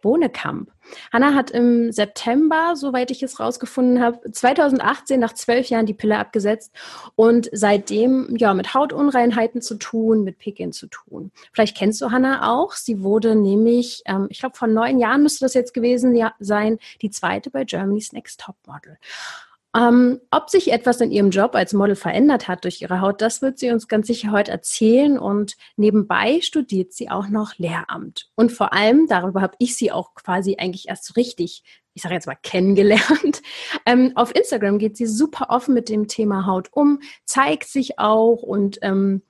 Bohnekamp. Hanna hat im September, soweit ich es rausgefunden habe, 2018 nach zwölf Jahren die Pille abgesetzt und seitdem ja mit Hautunreinheiten zu tun, mit Pickeln zu tun. Vielleicht kennst du Hanna auch. Sie wurde nämlich, ähm, ich glaube, vor neun Jahren müsste das jetzt gewesen sein, die zweite bei Germany's Next Top Model. Ähm, ob sich etwas in ihrem Job als Model verändert hat durch ihre Haut, das wird sie uns ganz sicher heute erzählen. Und nebenbei studiert sie auch noch Lehramt. Und vor allem, darüber habe ich sie auch quasi eigentlich erst richtig, ich sage jetzt mal, kennengelernt. Ähm, auf Instagram geht sie super offen mit dem Thema Haut um, zeigt sich auch und ähm,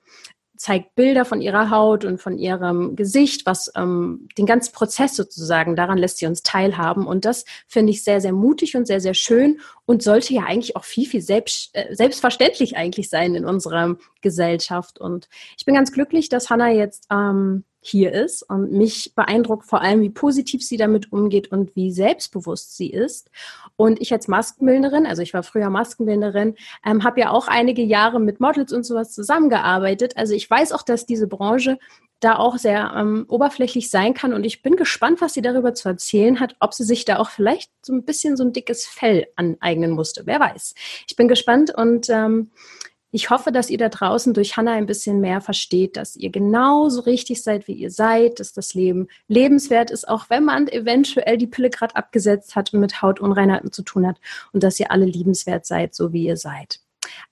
zeigt Bilder von ihrer Haut und von ihrem Gesicht, was ähm, den ganzen Prozess sozusagen, daran lässt sie uns teilhaben. Und das finde ich sehr, sehr mutig und sehr, sehr schön und sollte ja eigentlich auch viel, viel selbst, äh, selbstverständlich eigentlich sein in unserer Gesellschaft. Und ich bin ganz glücklich, dass Hannah jetzt ähm, hier ist und mich beeindruckt vor allem, wie positiv sie damit umgeht und wie selbstbewusst sie ist. Und ich als Maskenbildnerin, also ich war früher Maskenbildnerin, ähm, habe ja auch einige Jahre mit Models und sowas zusammengearbeitet. Also ich weiß auch, dass diese Branche da auch sehr ähm, oberflächlich sein kann und ich bin gespannt, was sie darüber zu erzählen hat, ob sie sich da auch vielleicht so ein bisschen so ein dickes Fell aneignen musste. Wer weiß. Ich bin gespannt und ähm, ich hoffe, dass ihr da draußen durch Hannah ein bisschen mehr versteht, dass ihr genauso richtig seid, wie ihr seid, dass das Leben lebenswert ist, auch wenn man eventuell die Pille gerade abgesetzt hat und mit Hautunreinheiten zu tun hat und dass ihr alle liebenswert seid, so wie ihr seid.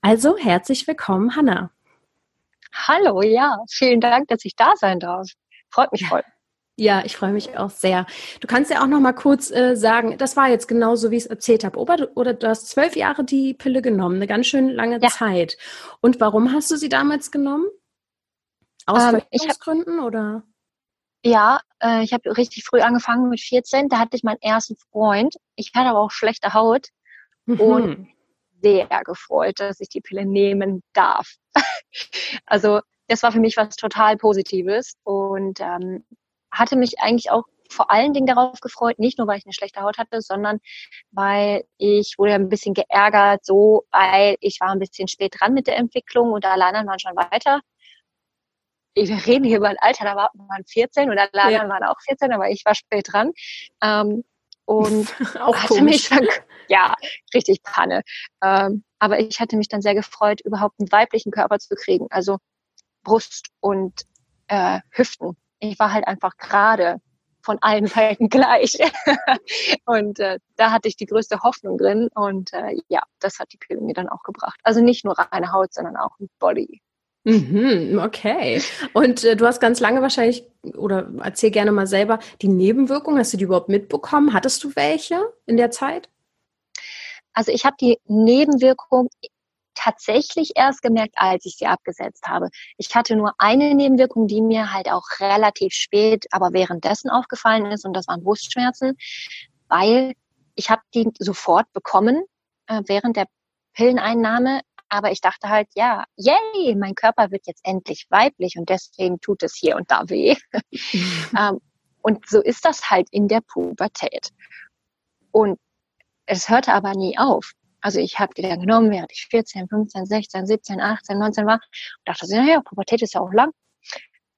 Also herzlich willkommen, Hannah. Hallo, ja, vielen Dank, dass ich da sein darf. Freut mich voll. Ja, ich freue mich auch sehr. Du kannst ja auch noch mal kurz äh, sagen, das war jetzt genauso, wie ich es erzählt habe. Oder, oder du hast zwölf Jahre die Pille genommen, eine ganz schön lange ja. Zeit. Und warum hast du sie damals genommen? Aus ähm, Gründen oder? Ja, äh, ich habe richtig früh angefangen mit 14. Da hatte ich meinen ersten Freund. Ich hatte aber auch schlechte Haut mhm. und sehr gefreut, dass ich die Pille nehmen darf. also das war für mich was total Positives und ähm, hatte mich eigentlich auch vor allen Dingen darauf gefreut, nicht nur weil ich eine schlechte Haut hatte, sondern weil ich wurde ein bisschen geärgert, so weil ich war ein bisschen spät dran mit der Entwicklung und alle anderen waren schon weiter. Wir reden hier über ein Alter, da waren 14 und alle anderen ja. waren auch 14, aber ich war spät dran. Ähm, und auch hatte komisch. mich dann, ja, richtig Panne. Ähm, aber ich hatte mich dann sehr gefreut, überhaupt einen weiblichen Körper zu kriegen, also Brust und äh, Hüften ich war halt einfach gerade von allen Seiten gleich. und äh, da hatte ich die größte Hoffnung drin. Und äh, ja, das hat die Pille mir dann auch gebracht. Also nicht nur reine Haut, sondern auch ein Body. Mhm, okay. Und äh, du hast ganz lange wahrscheinlich, oder erzähl gerne mal selber, die Nebenwirkungen, hast du die überhaupt mitbekommen? Hattest du welche in der Zeit? Also ich habe die Nebenwirkung tatsächlich erst gemerkt, als ich sie abgesetzt habe. Ich hatte nur eine Nebenwirkung, die mir halt auch relativ spät, aber währenddessen aufgefallen ist und das waren Brustschmerzen, weil ich habe die sofort bekommen äh, während der Pilleneinnahme, aber ich dachte halt, ja, yay, mein Körper wird jetzt endlich weiblich und deswegen tut es hier und da weh. ähm, und so ist das halt in der Pubertät. Und es hörte aber nie auf. Also ich habe die dann genommen, während ich 14, 15, 16, 17, 18, 19 war und dachte so, naja, Pubertät ist ja auch lang.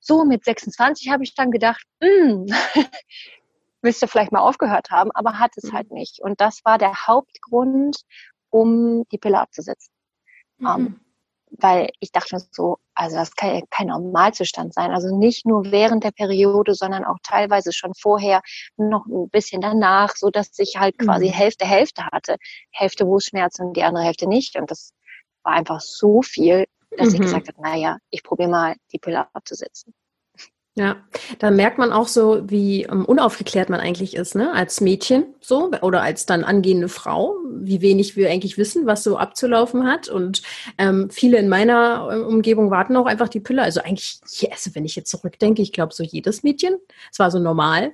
So mit 26 habe ich dann gedacht, hm, du vielleicht mal aufgehört haben, aber hat es mhm. halt nicht. Und das war der Hauptgrund, um die Pille abzusetzen. Mhm. Um, ähm, weil ich dachte so, also das kann ja kein Normalzustand sein. Also nicht nur während der Periode, sondern auch teilweise schon vorher, noch ein bisschen danach, so dass ich halt quasi mhm. Hälfte Hälfte hatte. Hälfte und die andere Hälfte nicht. Und das war einfach so viel, dass mhm. ich gesagt habe, naja, ich probiere mal die Pille abzusetzen. Ja, da merkt man auch so, wie um, ähm, unaufgeklärt man eigentlich ist, ne? Als Mädchen so oder als dann angehende Frau, wie wenig wir eigentlich wissen, was so abzulaufen hat. Und ähm, viele in meiner äh, Umgebung warten auch einfach die Pille. Also eigentlich, yes, wenn ich jetzt zurückdenke, ich glaube so jedes Mädchen. Es war so normal.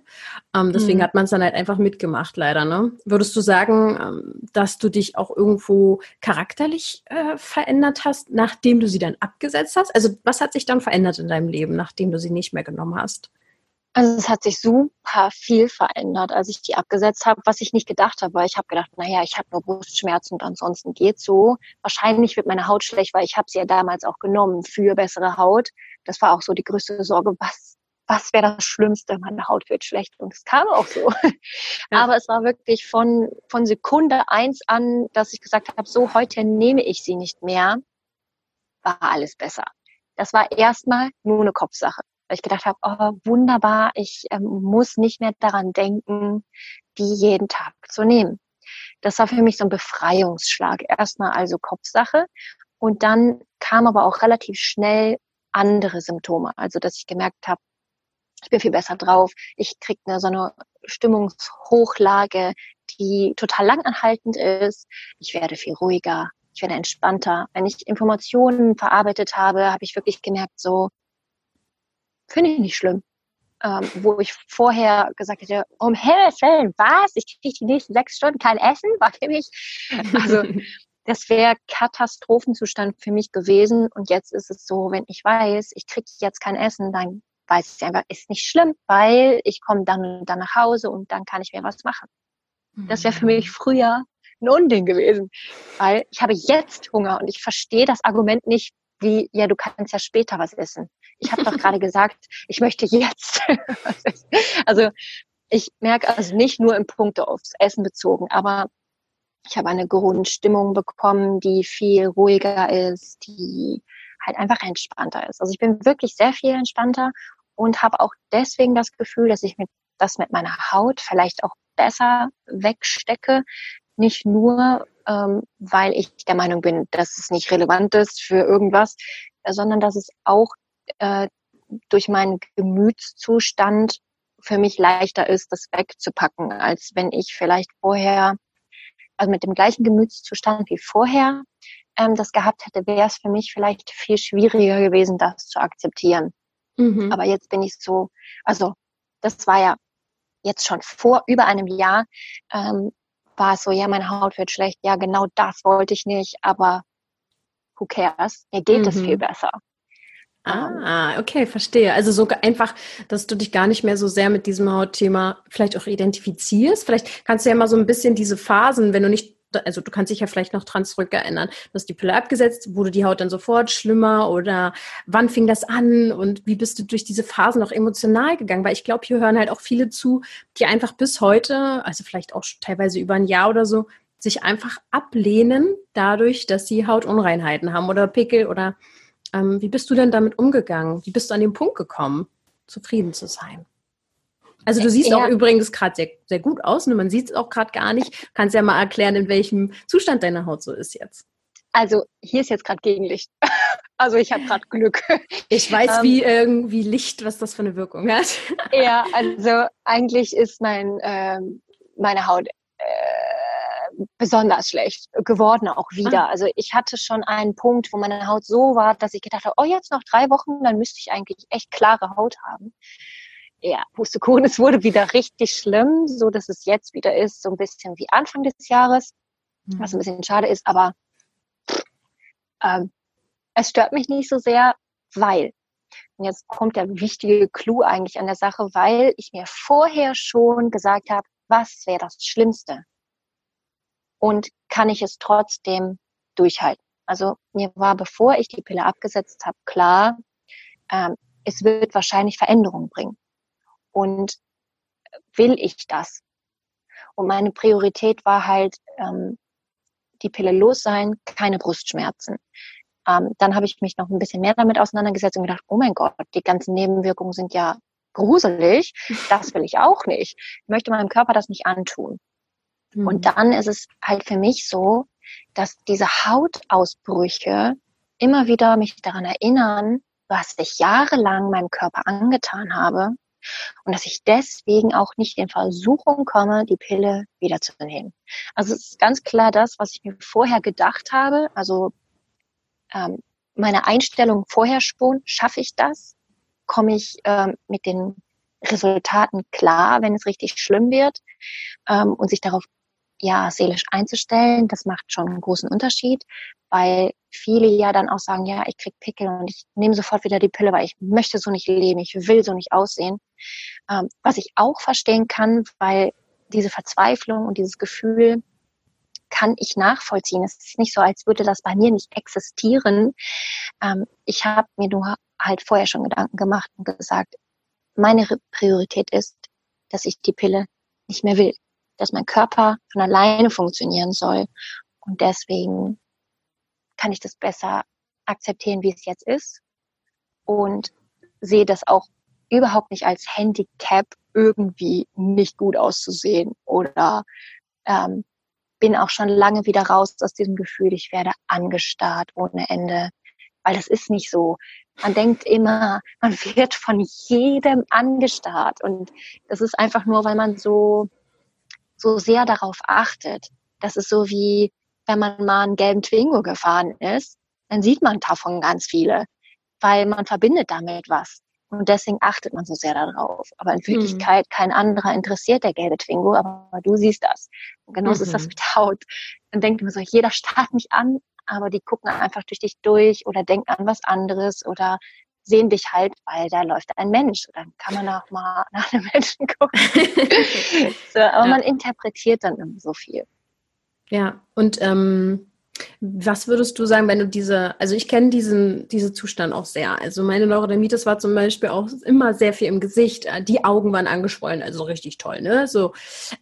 Ähm, deswegen mhm. hat man es dann halt einfach mitgemacht, leider. Ne? Würdest du sagen, ähm, dass du dich auch irgendwo charakterlich äh, verändert hast, nachdem du sie dann abgesetzt hast? Also was hat sich dann verändert in deinem Leben, nachdem du sie nicht mehr genommen hast? Also es hat sich super viel verändert, als ich die abgesetzt habe, was ich nicht gedacht habe, weil ich habe gedacht, naja, ich habe nur Brustschmerzen und ansonsten geht's so. Wahrscheinlich wird meine Haut schlecht, weil ich habe sie ja damals auch genommen für bessere Haut. Das war auch so die größte Sorge, was was wäre das Schlimmste? Meine Haut wird schlecht und es kam auch so. Aber es war wirklich von, von Sekunde eins an, dass ich gesagt habe, so heute nehme ich sie nicht mehr, war alles besser. Das war erstmal nur eine Kopfsache weil ich gedacht habe, oh, wunderbar, ich ähm, muss nicht mehr daran denken, die jeden Tag zu nehmen. Das war für mich so ein Befreiungsschlag. Erstmal also Kopfsache und dann kam aber auch relativ schnell andere Symptome. Also dass ich gemerkt habe, ich bin viel besser drauf, ich krieg eine, so eine Stimmungshochlage, die total langanhaltend ist, ich werde viel ruhiger, ich werde entspannter. Wenn ich Informationen verarbeitet habe, habe ich wirklich gemerkt, so, finde ich nicht schlimm. Ähm, wo ich vorher gesagt hätte, um Himmels Willen, was? Ich kriege die nächsten sechs Stunden kein Essen? War für mich, also das wäre Katastrophenzustand für mich gewesen. Und jetzt ist es so, wenn ich weiß, ich kriege jetzt kein Essen, dann weiß ich einfach, ist nicht schlimm, weil ich komme dann und dann nach Hause und dann kann ich mir was machen. Das wäre für mich mhm. früher ein Unding gewesen, weil ich habe jetzt Hunger und ich verstehe das Argument nicht, wie, ja, du kannst ja später was essen. Ich habe doch gerade gesagt, ich möchte jetzt. also ich merke also nicht nur im Punkt aufs Essen bezogen, aber ich habe eine Grundstimmung bekommen, die viel ruhiger ist, die halt einfach entspannter ist. Also ich bin wirklich sehr viel entspannter und habe auch deswegen das Gefühl, dass ich mit, das mit meiner Haut vielleicht auch besser wegstecke. Nicht nur, ähm, weil ich der Meinung bin, dass es nicht relevant ist für irgendwas, sondern dass es auch äh, durch meinen Gemütszustand für mich leichter ist, das wegzupacken, als wenn ich vielleicht vorher, also mit dem gleichen Gemütszustand wie vorher ähm, das gehabt hätte, wäre es für mich vielleicht viel schwieriger gewesen, das zu akzeptieren. Mhm. Aber jetzt bin ich so, also das war ja jetzt schon vor über einem Jahr, ähm, war es so, ja, meine Haut wird schlecht, ja, genau das wollte ich nicht, aber who cares? Mir geht mhm. es viel besser. Ah, okay, verstehe. Also so einfach, dass du dich gar nicht mehr so sehr mit diesem Hautthema vielleicht auch identifizierst. Vielleicht kannst du ja mal so ein bisschen diese Phasen, wenn du nicht, also du kannst dich ja vielleicht noch dran zurückerinnern, dass die Pille abgesetzt, wurde die Haut dann sofort schlimmer oder wann fing das an und wie bist du durch diese Phasen noch emotional gegangen? Weil ich glaube, hier hören halt auch viele zu, die einfach bis heute, also vielleicht auch teilweise über ein Jahr oder so, sich einfach ablehnen dadurch, dass sie Hautunreinheiten haben oder Pickel oder ähm, wie bist du denn damit umgegangen? Wie bist du an den Punkt gekommen, zufrieden zu sein? Also du siehst ja. auch übrigens gerade sehr, sehr gut aus und ne? man sieht es auch gerade gar nicht. Kannst ja mal erklären, in welchem Zustand deine Haut so ist jetzt. Also hier ist jetzt gerade Gegenlicht. Also ich habe gerade Glück. Ich weiß, ähm, wie irgendwie Licht, was das für eine Wirkung hat. Ja, also eigentlich ist mein ähm, meine Haut äh, besonders schlecht geworden auch wieder. Ah. Also ich hatte schon einen Punkt, wo meine Haut so war, dass ich gedacht habe, oh, jetzt noch drei Wochen, dann müsste ich eigentlich echt klare Haut haben. Ja, Pustekuchen, es wurde wieder richtig schlimm, so dass es jetzt wieder ist, so ein bisschen wie Anfang des Jahres, mhm. was ein bisschen schade ist, aber ähm, es stört mich nicht so sehr, weil, und jetzt kommt der wichtige Clou eigentlich an der Sache, weil ich mir vorher schon gesagt habe, was wäre das Schlimmste? Und kann ich es trotzdem durchhalten. Also mir war, bevor ich die Pille abgesetzt habe, klar, ähm, es wird wahrscheinlich Veränderungen bringen. Und will ich das? Und meine Priorität war halt, ähm, die Pille los sein, keine Brustschmerzen. Ähm, dann habe ich mich noch ein bisschen mehr damit auseinandergesetzt und gedacht, oh mein Gott, die ganzen Nebenwirkungen sind ja gruselig. Das will ich auch nicht. Ich möchte meinem Körper das nicht antun. Mhm. Und dann ist es halt für mich so, dass diese Hautausbrüche immer wieder mich daran erinnern, was ich jahrelang meinem Körper angetan habe und dass ich deswegen auch nicht in Versuchung komme, die Pille wiederzunehmen. Also es ist ganz klar das, was ich mir vorher gedacht habe. Also ähm, meine Einstellung vorher schon, schaffe ich das? Komme ich ähm, mit den Resultaten klar, wenn es richtig schlimm wird? Ähm, und sich darauf ja, seelisch einzustellen, das macht schon einen großen Unterschied, weil viele ja dann auch sagen, ja, ich krieg Pickel und ich nehme sofort wieder die Pille, weil ich möchte so nicht leben, ich will so nicht aussehen. Ähm, was ich auch verstehen kann, weil diese Verzweiflung und dieses Gefühl kann ich nachvollziehen. Es ist nicht so, als würde das bei mir nicht existieren. Ähm, ich habe mir nur halt vorher schon Gedanken gemacht und gesagt, meine Priorität ist, dass ich die Pille nicht mehr will dass mein Körper von alleine funktionieren soll. Und deswegen kann ich das besser akzeptieren, wie es jetzt ist und sehe das auch überhaupt nicht als Handicap, irgendwie nicht gut auszusehen oder ähm, bin auch schon lange wieder raus aus diesem Gefühl, ich werde angestarrt ohne Ende, weil das ist nicht so. Man denkt immer, man wird von jedem angestarrt und das ist einfach nur, weil man so so sehr darauf achtet. Das ist so wie, wenn man mal einen gelben Twingo gefahren ist, dann sieht man davon ganz viele, weil man verbindet damit was. Und deswegen achtet man so sehr darauf. Aber in mhm. Wirklichkeit mhm. kein anderer interessiert der gelbe Twingo, aber du siehst das. Und genauso mhm. ist das mhm. mit Haut. Dann denkt man so, jeder starrt mich an, aber die gucken einfach durch dich durch oder denken an was anderes oder sehen dich halt, weil da läuft ein Mensch. Dann kann man auch mal nach einem Menschen gucken. so, aber ja. man interpretiert dann immer so viel. Ja, und ähm, was würdest du sagen, wenn du diese, also ich kenne diesen, diesen Zustand auch sehr. Also meine Neurodermitis war zum Beispiel auch immer sehr viel im Gesicht. Die Augen waren angeschwollen, also richtig toll, ne? So,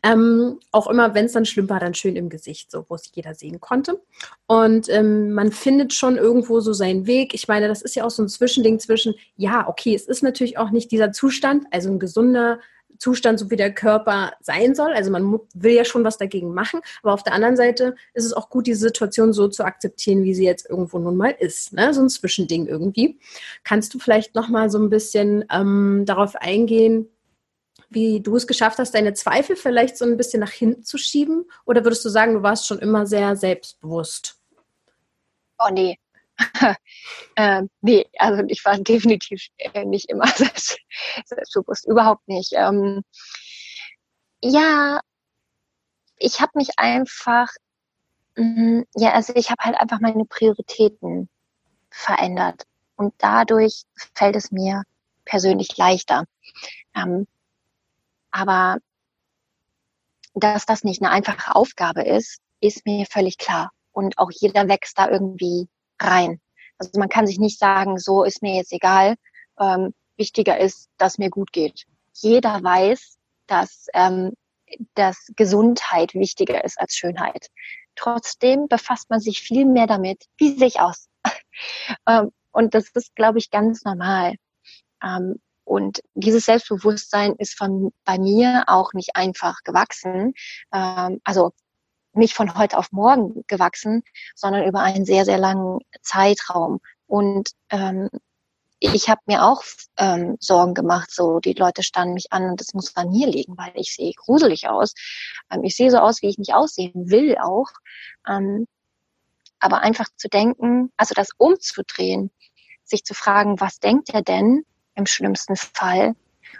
ähm, auch immer, wenn es dann schlimm war, dann schön im Gesicht, so, wo es jeder sehen konnte. Und ähm, man findet schon irgendwo so seinen Weg. Ich meine, das ist ja auch so ein Zwischending zwischen, ja, okay, es ist natürlich auch nicht dieser Zustand, also ein gesunder, Zustand, so wie der Körper sein soll. Also man will ja schon was dagegen machen, aber auf der anderen Seite ist es auch gut, die Situation so zu akzeptieren, wie sie jetzt irgendwo nun mal ist. Ne? So ein Zwischending irgendwie. Kannst du vielleicht noch mal so ein bisschen ähm, darauf eingehen, wie du es geschafft hast, deine Zweifel vielleicht so ein bisschen nach hinten zu schieben? Oder würdest du sagen, du warst schon immer sehr selbstbewusst? Oh nee, ähm, nee, also ich war definitiv äh, nicht immer selbst, selbstbewusst, überhaupt nicht. Ähm, ja, ich habe mich einfach, mh, ja, also ich habe halt einfach meine Prioritäten verändert und dadurch fällt es mir persönlich leichter. Ähm, aber dass das nicht eine einfache Aufgabe ist, ist mir völlig klar. Und auch jeder wächst da irgendwie rein. Also man kann sich nicht sagen, so ist mir jetzt egal. Ähm, wichtiger ist, dass mir gut geht. Jeder weiß, dass, ähm, dass Gesundheit wichtiger ist als Schönheit. Trotzdem befasst man sich viel mehr damit, wie sehe ich aus. ähm, und das ist, glaube ich, ganz normal. Ähm, und dieses Selbstbewusstsein ist von, bei mir auch nicht einfach gewachsen. Ähm, also nicht von heute auf morgen gewachsen, sondern über einen sehr, sehr langen Zeitraum. Und ähm, ich habe mir auch ähm, Sorgen gemacht, so die Leute standen mich an und das muss an mir liegen, weil ich sehe gruselig aus. Ähm, ich sehe so aus, wie ich nicht aussehen will auch. Ähm, aber einfach zu denken, also das umzudrehen, sich zu fragen, was denkt er denn im schlimmsten Fall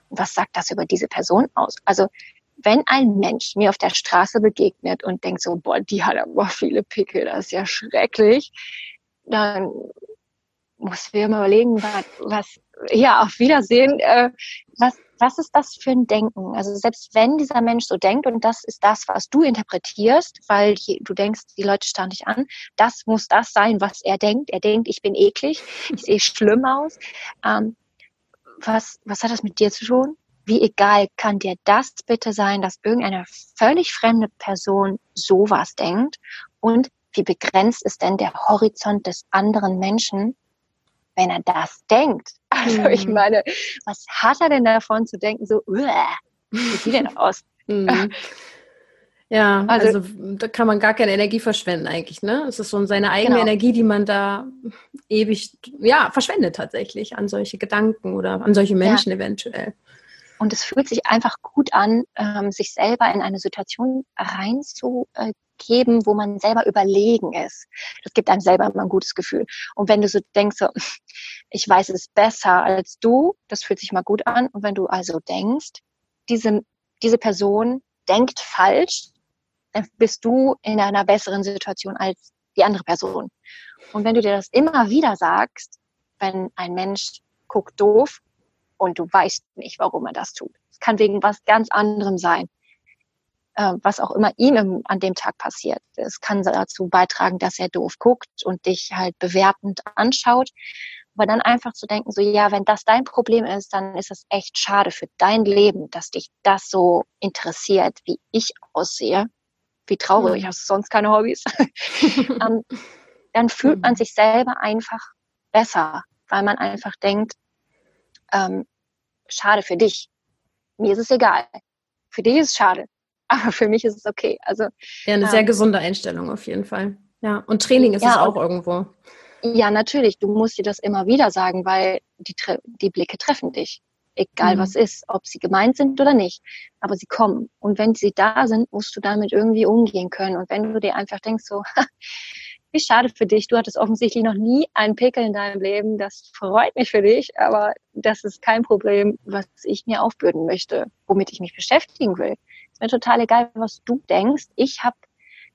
und was sagt das über diese Person aus? Also wenn ein Mensch mir auf der Straße begegnet und denkt so, boah, die hat aber viele Pickel, das ist ja schrecklich, dann muss wir mal überlegen, was, was ja, auf Wiedersehen, äh, was, was ist das für ein Denken? Also selbst wenn dieser Mensch so denkt und das ist das, was du interpretierst, weil du denkst, die Leute starren dich an, das muss das sein, was er denkt. Er denkt, ich bin eklig, ich sehe schlimm aus. Ähm, was, was hat das mit dir zu tun? Wie egal kann dir das bitte sein, dass irgendeine völlig fremde Person sowas denkt? Und wie begrenzt ist denn der Horizont des anderen Menschen, wenn er das denkt? Also mhm. ich meine, was hat er denn davon zu denken, so, wie sieht denn aus? Mhm. Ja, also, also, da kann man gar keine Energie verschwenden eigentlich, ne? Es ist so seine eigene genau. Energie, die man da ewig, ja, verschwendet tatsächlich an solche Gedanken oder an solche Menschen ja. eventuell. Und es fühlt sich einfach gut an, ähm, sich selber in eine Situation reinzugeben, wo man selber überlegen ist. Das gibt einem selber immer ein gutes Gefühl. Und wenn du so denkst, so, ich weiß es besser als du, das fühlt sich mal gut an. Und wenn du also denkst, diese, diese Person denkt falsch, dann bist du in einer besseren Situation als die andere Person. Und wenn du dir das immer wieder sagst, wenn ein Mensch guckt doof und du weißt nicht, warum er das tut. Es kann wegen was ganz anderem sein, äh, was auch immer ihm an dem Tag passiert. Es kann dazu beitragen, dass er doof guckt und dich halt bewertend anschaut. Aber dann einfach zu denken, so ja, wenn das dein Problem ist, dann ist es echt schade für dein Leben, dass dich das so interessiert, wie ich aussehe wie traurig, mhm. hast du sonst keine Hobbys? ähm, dann fühlt man mhm. sich selber einfach besser, weil man einfach denkt, ähm, schade für dich. Mir ist es egal. Für dich ist es schade. Aber für mich ist es okay. Also, ja, eine ähm, sehr gesunde Einstellung auf jeden Fall. Ja, und Training ist ja, es auch irgendwo. Ja, natürlich. Du musst dir das immer wieder sagen, weil die, die Blicke treffen dich egal mhm. was ist, ob sie gemeint sind oder nicht. Aber sie kommen. Und wenn sie da sind, musst du damit irgendwie umgehen können. Und wenn du dir einfach denkst, so, wie schade für dich, du hattest offensichtlich noch nie einen Pickel in deinem Leben, das freut mich für dich, aber das ist kein Problem, was ich mir aufbürden möchte, womit ich mich beschäftigen will. Ist mir total egal, was du denkst. Ich habe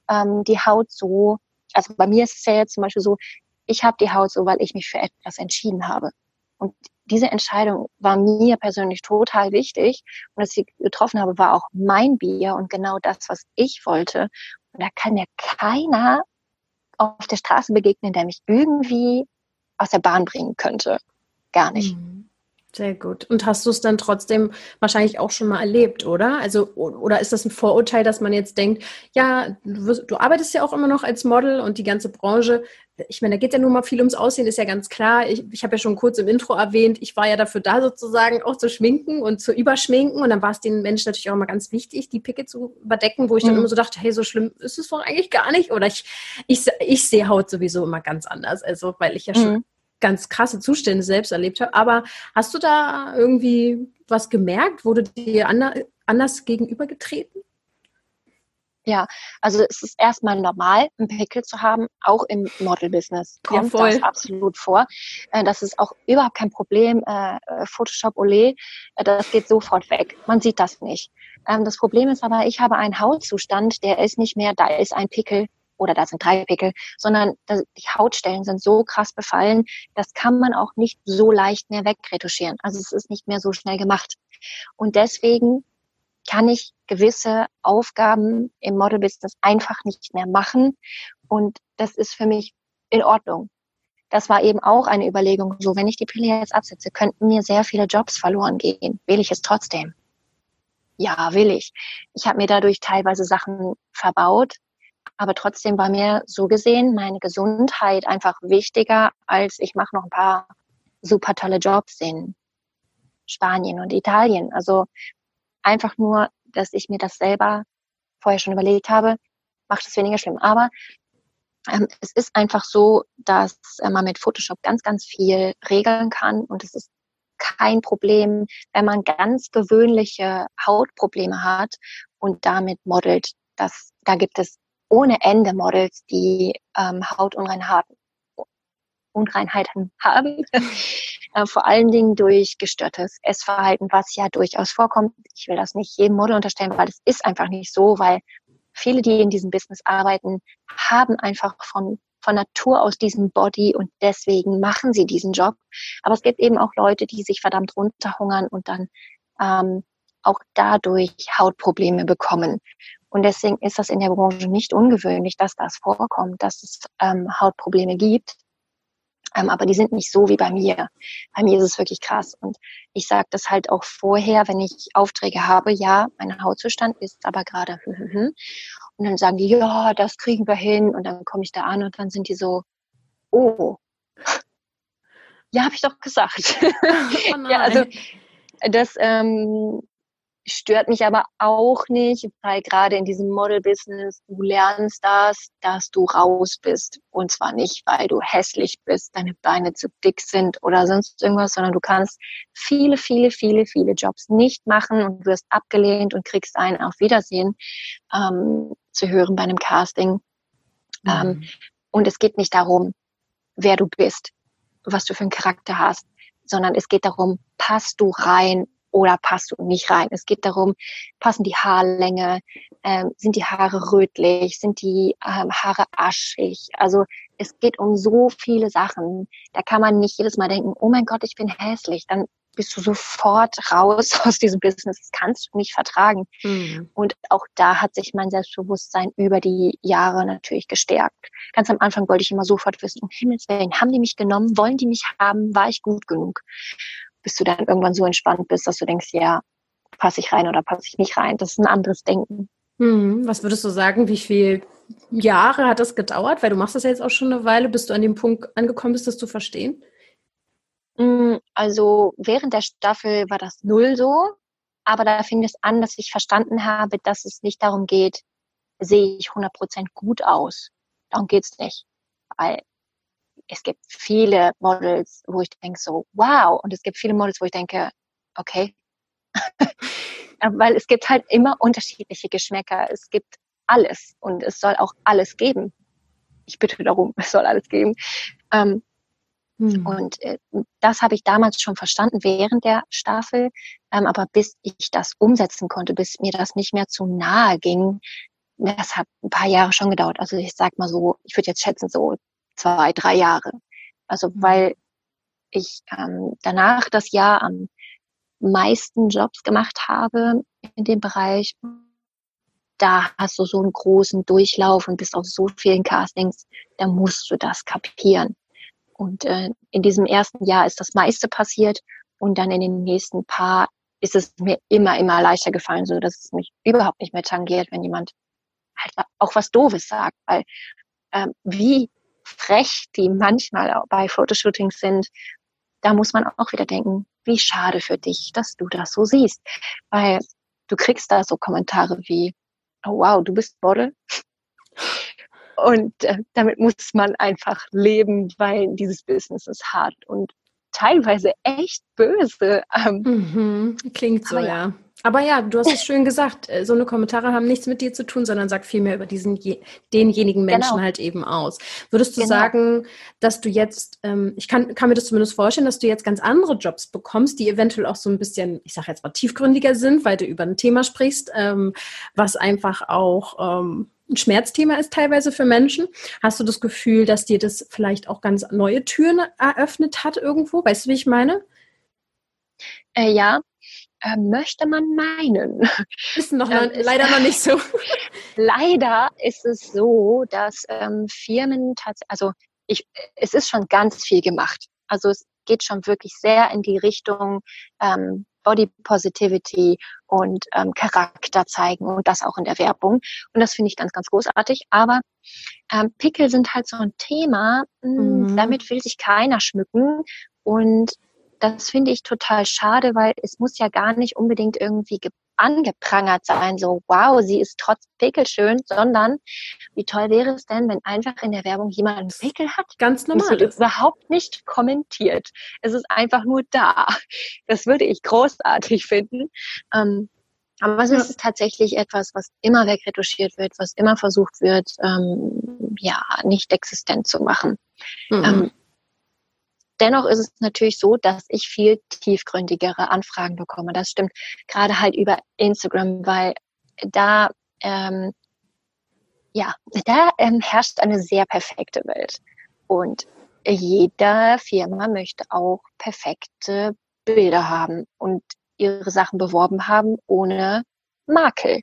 ähm, die Haut so, also bei mir ist es ja jetzt zum Beispiel so, ich habe die Haut so, weil ich mich für etwas entschieden habe. Und diese Entscheidung war mir persönlich total wichtig. Und dass ich getroffen habe, war auch mein Bier und genau das, was ich wollte. Und da kann mir keiner auf der Straße begegnen, der mich irgendwie aus der Bahn bringen könnte. Gar nicht. Mhm. Sehr gut. Und hast du es dann trotzdem wahrscheinlich auch schon mal erlebt, oder? Also, oder ist das ein Vorurteil, dass man jetzt denkt, ja, du, du arbeitest ja auch immer noch als Model und die ganze Branche, ich meine, da geht ja nun mal viel ums Aussehen, ist ja ganz klar. Ich, ich habe ja schon kurz im Intro erwähnt, ich war ja dafür da, sozusagen auch zu schminken und zu überschminken. Und dann war es den Menschen natürlich auch immer ganz wichtig, die Picke zu überdecken, wo ich dann mhm. immer so dachte, hey, so schlimm ist es doch eigentlich gar nicht. Oder ich, ich, ich sehe Haut sowieso immer ganz anders. Also, weil ich ja schon mhm ganz krasse Zustände selbst erlebt habe. Aber hast du da irgendwie was gemerkt? Wurde dir anders gegenübergetreten? Ja, also es ist erstmal normal, einen Pickel zu haben, auch im Model-Business kommt ja, das absolut vor. Äh, das ist auch überhaupt kein Problem. Äh, Photoshop Olé, äh, das geht sofort weg. Man sieht das nicht. Ähm, das Problem ist aber, ich habe einen Hautzustand, der ist nicht mehr, da ist ein Pickel, oder da sind drei Pickel, sondern die Hautstellen sind so krass befallen, das kann man auch nicht so leicht mehr wegretuschieren. Also es ist nicht mehr so schnell gemacht. Und deswegen kann ich gewisse Aufgaben im Model-Business einfach nicht mehr machen. Und das ist für mich in Ordnung. Das war eben auch eine Überlegung, so wenn ich die Pille jetzt absetze, könnten mir sehr viele Jobs verloren gehen. Will ich es trotzdem? Ja, will ich. Ich habe mir dadurch teilweise Sachen verbaut, aber trotzdem war mir so gesehen meine Gesundheit einfach wichtiger, als ich mache noch ein paar super tolle Jobs in Spanien und Italien. Also einfach nur, dass ich mir das selber vorher schon überlegt habe, macht es weniger schlimm. Aber ähm, es ist einfach so, dass äh, man mit Photoshop ganz, ganz viel regeln kann und es ist kein Problem, wenn man ganz gewöhnliche Hautprobleme hat und damit modelt. Das, da gibt es ohne Ende Models, die ähm, Hautunreinheiten Unreinheiten haben, äh, vor allen Dingen durch gestörtes Essverhalten, was ja durchaus vorkommt. Ich will das nicht jedem Model unterstellen, weil es ist einfach nicht so, weil viele, die in diesem Business arbeiten, haben einfach von von Natur aus diesen Body und deswegen machen sie diesen Job. Aber es gibt eben auch Leute, die sich verdammt runterhungern und dann ähm, auch dadurch Hautprobleme bekommen. Und deswegen ist das in der Branche nicht ungewöhnlich, dass das vorkommt, dass es ähm, Hautprobleme gibt. Ähm, aber die sind nicht so wie bei mir. Bei mir ist es wirklich krass. Und ich sage das halt auch vorher, wenn ich Aufträge habe, ja, mein Hautzustand ist aber gerade. Hm, hm, hm. Und dann sagen die, ja, das kriegen wir hin. Und dann komme ich da an und dann sind die so, oh, ja, habe ich doch gesagt. Oh ja, also das, ähm, Stört mich aber auch nicht, weil gerade in diesem Model-Business, du lernst das, dass du raus bist. Und zwar nicht, weil du hässlich bist, deine Beine zu dick sind oder sonst irgendwas, sondern du kannst viele, viele, viele, viele Jobs nicht machen und wirst abgelehnt und kriegst einen auf Wiedersehen ähm, zu hören bei einem Casting. Ähm, mhm. Ähm, und es geht nicht darum, wer du bist, was du für einen Charakter hast, sondern es geht darum, passt du rein oder passt du nicht rein. Es geht darum, passen die Haarlänge, ähm, sind die Haare rötlich, sind die ähm, Haare aschig. Also es geht um so viele Sachen. Da kann man nicht jedes Mal denken, oh mein Gott, ich bin hässlich. Dann bist du sofort raus aus diesem Business. Das kannst du nicht vertragen. Mhm. Und auch da hat sich mein Selbstbewusstsein über die Jahre natürlich gestärkt. Ganz am Anfang wollte ich immer sofort wissen, um Himmels Willen, haben die mich genommen? Wollen die mich haben? War ich gut genug? Bis du dann irgendwann so entspannt bist, dass du denkst, ja, passe ich rein oder passe ich nicht rein. Das ist ein anderes Denken. Hm, was würdest du sagen, wie viele Jahre hat das gedauert? Weil du machst das ja jetzt auch schon eine Weile, bis du an dem Punkt angekommen bist, das zu verstehen? Hm, also während der Staffel war das null so, aber da fing es an, dass ich verstanden habe, dass es nicht darum geht, sehe ich 100% gut aus. Darum geht's nicht. Weil es gibt viele Models, wo ich denke so, wow. Und es gibt viele Models, wo ich denke, okay. Weil es gibt halt immer unterschiedliche Geschmäcker. Es gibt alles und es soll auch alles geben. Ich bitte darum, es soll alles geben. Ähm, hm. Und äh, das habe ich damals schon verstanden während der Staffel. Ähm, aber bis ich das umsetzen konnte, bis mir das nicht mehr zu nahe ging, das hat ein paar Jahre schon gedauert. Also ich sag mal so, ich würde jetzt schätzen, so zwei, drei Jahre. Also mhm. weil ich ähm, danach das Jahr am meisten Jobs gemacht habe in dem Bereich. Da hast du so einen großen Durchlauf und bist auf so vielen Castings, da musst du das kapieren. Und äh, in diesem ersten Jahr ist das meiste passiert und dann in den nächsten paar ist es mir immer, immer leichter gefallen, so dass es mich überhaupt nicht mehr tangiert, wenn jemand halt auch was Doofes sagt. Weil ähm, wie frech die manchmal bei Fotoshootings sind, da muss man auch wieder denken, wie schade für dich, dass du das so siehst. Weil du kriegst da so Kommentare wie, oh wow, du bist Model. Und äh, damit muss man einfach leben, weil dieses Business ist hart und teilweise echt böse. Ähm, mhm, klingt so, ja. ja. Aber ja, du hast es schön gesagt. Äh, so eine Kommentare haben nichts mit dir zu tun, sondern sagt vielmehr über diesen denjenigen Menschen genau. halt eben aus. Würdest du genau. sagen, dass du jetzt, ähm, ich kann, kann mir das zumindest vorstellen, dass du jetzt ganz andere Jobs bekommst, die eventuell auch so ein bisschen, ich sage jetzt mal tiefgründiger sind, weil du über ein Thema sprichst, ähm, was einfach auch ähm, ein Schmerzthema ist teilweise für Menschen. Hast du das Gefühl, dass dir das vielleicht auch ganz neue Türen eröffnet hat irgendwo? Weißt du, wie ich meine? Äh, ja, äh, möchte man meinen. Ist noch, ähm, leider noch nicht so. leider ist es so, dass ähm, Firmen tatsächlich, also ich, es ist schon ganz viel gemacht. Also es geht schon wirklich sehr in die Richtung ähm, Body Positivity und ähm, Charakter zeigen und das auch in der Werbung. Und das finde ich ganz, ganz großartig. Aber ähm, Pickel sind halt so ein Thema, mh, hm, mhm. damit will sich keiner schmücken. Und das finde ich total schade, weil es muss ja gar nicht unbedingt irgendwie angeprangert sein, so wow, sie ist trotz Pickel schön, sondern wie toll wäre es denn, wenn einfach in der Werbung jemand einen Pickel hat? Ganz normal. Es wird überhaupt nicht kommentiert. Es ist einfach nur da. Das würde ich großartig finden. Ähm, aber es ist tatsächlich etwas, was immer wegretuschiert wird, was immer versucht wird, ähm, ja, nicht existent zu machen. Mhm. Ähm, Dennoch ist es natürlich so, dass ich viel tiefgründigere Anfragen bekomme. Das stimmt gerade halt über Instagram, weil da ähm, ja, da ähm, herrscht eine sehr perfekte Welt. Und jeder Firma möchte auch perfekte Bilder haben und ihre Sachen beworben haben ohne Makel.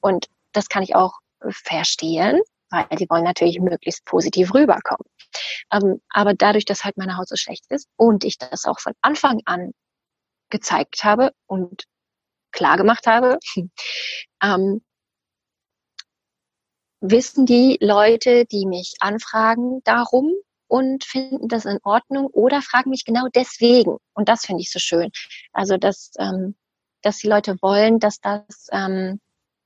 Und das kann ich auch verstehen, weil die wollen natürlich möglichst positiv rüberkommen. Ähm, aber dadurch, dass halt meine Haut so schlecht ist und ich das auch von Anfang an gezeigt habe und klar gemacht habe, ähm, wissen die Leute, die mich anfragen, darum und finden das in Ordnung oder fragen mich genau deswegen. Und das finde ich so schön. Also, dass ähm, dass die Leute wollen, dass das ähm,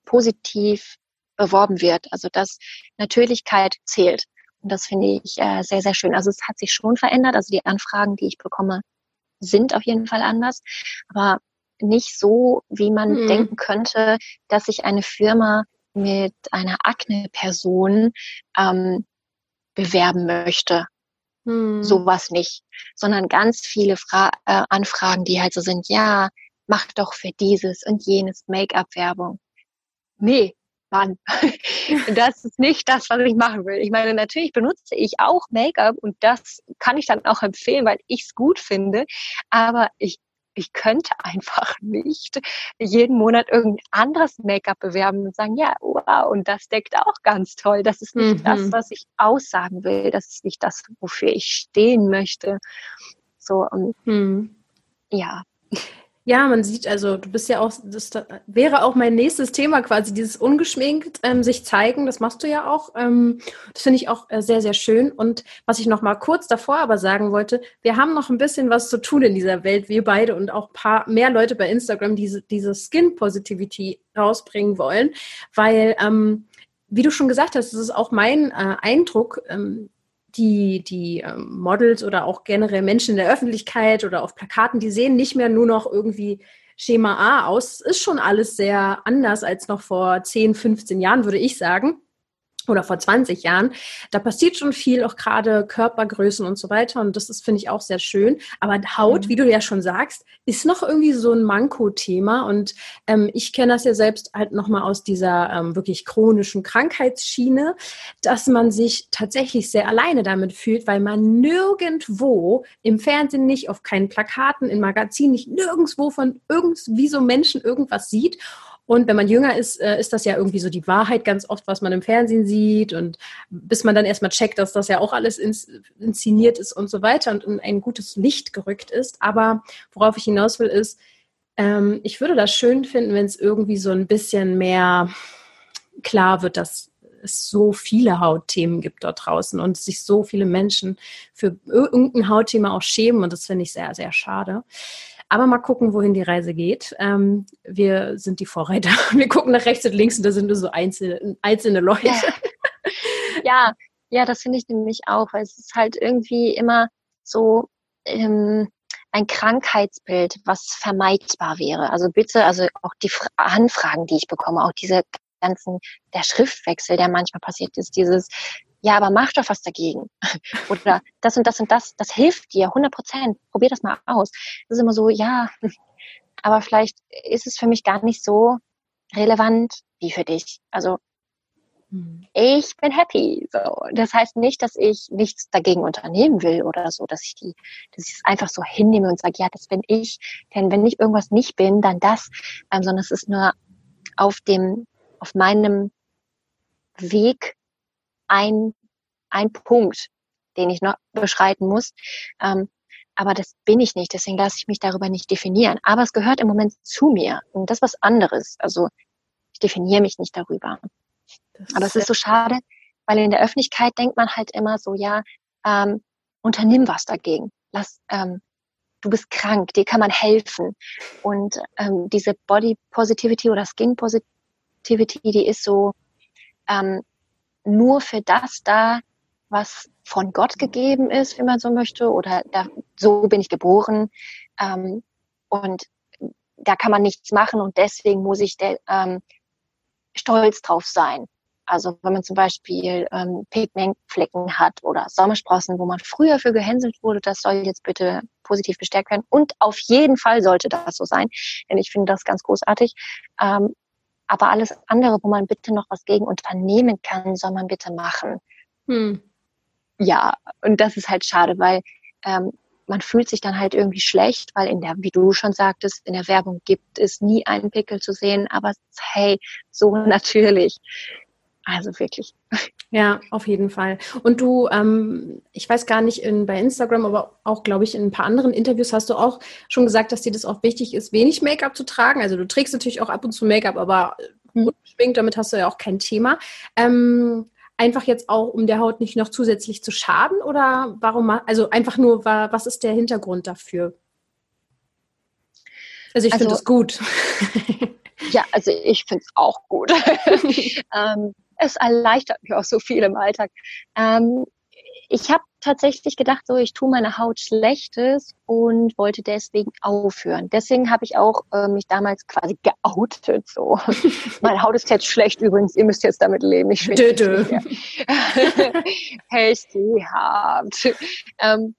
positiv beworben wird. Also dass Natürlichkeit zählt. Und das finde ich äh, sehr, sehr schön. Also es hat sich schon verändert. Also die Anfragen, die ich bekomme, sind auf jeden Fall anders. Aber nicht so, wie man mhm. denken könnte, dass sich eine Firma mit einer Akne-Person ähm, bewerben möchte. Mhm. Sowas nicht. Sondern ganz viele Fra äh, Anfragen, die halt so sind, ja, mach doch für dieses und jenes Make-up-Werbung. Nee, Mann, das ist nicht das, was ich machen will. Ich meine, natürlich benutze ich auch Make-up und das kann ich dann auch empfehlen, weil ich es gut finde. Aber ich, ich könnte einfach nicht jeden Monat irgendein anderes Make-up bewerben und sagen, ja, wow, und das deckt auch ganz toll. Das ist nicht mhm. das, was ich aussagen will. Das ist nicht das, wofür ich stehen möchte. So, und mhm. ja. Ja, man sieht also, du bist ja auch, das wäre auch mein nächstes Thema quasi, dieses ungeschminkt ähm, sich zeigen, das machst du ja auch. Ähm, das finde ich auch äh, sehr, sehr schön. Und was ich noch mal kurz davor aber sagen wollte, wir haben noch ein bisschen was zu tun in dieser Welt, wir beide und auch paar mehr Leute bei Instagram, die diese, diese Skin Positivity rausbringen wollen, weil, ähm, wie du schon gesagt hast, das ist auch mein äh, Eindruck, ähm, die, die ähm, Models oder auch generell Menschen in der Öffentlichkeit oder auf Plakaten, die sehen nicht mehr nur noch irgendwie Schema A aus. Ist schon alles sehr anders als noch vor 10, 15 Jahren, würde ich sagen oder vor 20 Jahren. Da passiert schon viel, auch gerade Körpergrößen und so weiter. Und das ist, finde ich, auch sehr schön. Aber Haut, mhm. wie du ja schon sagst, ist noch irgendwie so ein Manko-Thema. Und ähm, ich kenne das ja selbst halt nochmal aus dieser ähm, wirklich chronischen Krankheitsschiene, dass man sich tatsächlich sehr alleine damit fühlt, weil man nirgendwo im Fernsehen nicht, auf keinen Plakaten, in Magazinen nicht nirgendwo von irgendwie so Menschen irgendwas sieht. Und wenn man jünger ist, äh, ist das ja irgendwie so die Wahrheit ganz oft, was man im Fernsehen sieht. Und bis man dann erstmal checkt, dass das ja auch alles ins, inszeniert ist und so weiter und in ein gutes Licht gerückt ist. Aber worauf ich hinaus will, ist, ähm, ich würde das schön finden, wenn es irgendwie so ein bisschen mehr klar wird, dass es so viele Hautthemen gibt dort draußen und sich so viele Menschen für irgendein Hautthema auch schämen. Und das finde ich sehr, sehr schade. Aber mal gucken, wohin die Reise geht. Ähm, wir sind die Vorreiter. Wir gucken nach rechts und links und da sind nur so einzelne, einzelne Leute. Ja, ja, das finde ich nämlich auch, weil es ist halt irgendwie immer so ähm, ein Krankheitsbild, was vermeidbar wäre. Also bitte, also auch die Anfragen, die ich bekomme, auch diese ganzen, der Schriftwechsel, der manchmal passiert ist, dieses, ja, aber mach doch was dagegen. Oder das und das und das, das hilft dir, 100 Prozent. Probier das mal aus. Das ist immer so, ja, aber vielleicht ist es für mich gar nicht so relevant wie für dich. Also hm. ich bin happy. So. Das heißt nicht, dass ich nichts dagegen unternehmen will oder so, dass ich die, dass ich es einfach so hinnehme und sage, ja, das bin ich. Denn wenn ich irgendwas nicht bin, dann das, ähm, sondern es ist nur auf dem, auf meinem Weg ein, ein Punkt, den ich noch beschreiten muss. Ähm, aber das bin ich nicht, deswegen lasse ich mich darüber nicht definieren. Aber es gehört im Moment zu mir und das ist was anderes. Also ich definiere mich nicht darüber. Das aber es ist so schade, weil in der Öffentlichkeit denkt man halt immer so, ja, ähm, unternimm was dagegen. Lass, ähm, du bist krank, dir kann man helfen. Und ähm, diese Body Positivity oder Skin Positivity, die ist so, ähm, nur für das da, was von Gott gegeben ist, wie man so möchte, oder da, so bin ich geboren. Ähm, und da kann man nichts machen und deswegen muss ich ähm, stolz drauf sein. Also wenn man zum Beispiel ähm, Pigmentflecken hat oder Sommersprossen, wo man früher für gehänselt wurde, das soll jetzt bitte positiv bestärkt werden. Und auf jeden Fall sollte das so sein, denn ich finde das ganz großartig. Ähm, aber alles andere, wo man bitte noch was gegen unternehmen kann, soll man bitte machen. Hm. Ja, und das ist halt schade, weil ähm, man fühlt sich dann halt irgendwie schlecht, weil in der, wie du schon sagtest, in der Werbung gibt es nie einen Pickel zu sehen, aber hey, so natürlich. Also wirklich. Ja, auf jeden Fall. Und du, ähm, ich weiß gar nicht, in, bei Instagram, aber auch, glaube ich, in ein paar anderen Interviews hast du auch schon gesagt, dass dir das auch wichtig ist, wenig Make-up zu tragen. Also du trägst natürlich auch ab und zu Make-up, aber mhm. ungeschminkt, damit hast du ja auch kein Thema. Ähm, einfach jetzt auch, um der Haut nicht noch zusätzlich zu schaden oder warum, also einfach nur, was ist der Hintergrund dafür? Also ich finde es also, gut. ja, also ich finde es auch gut. ähm, es erleichtert mir auch so viel im Alltag. Ähm, ich habe tatsächlich gedacht, so ich tue meiner Haut Schlechtes und wollte deswegen aufhören. Deswegen habe ich auch äh, mich damals quasi geoutet. So, meine Haut ist jetzt schlecht übrigens. Ihr müsst jetzt damit leben. Ich dö. Pech gehabt. Ähm,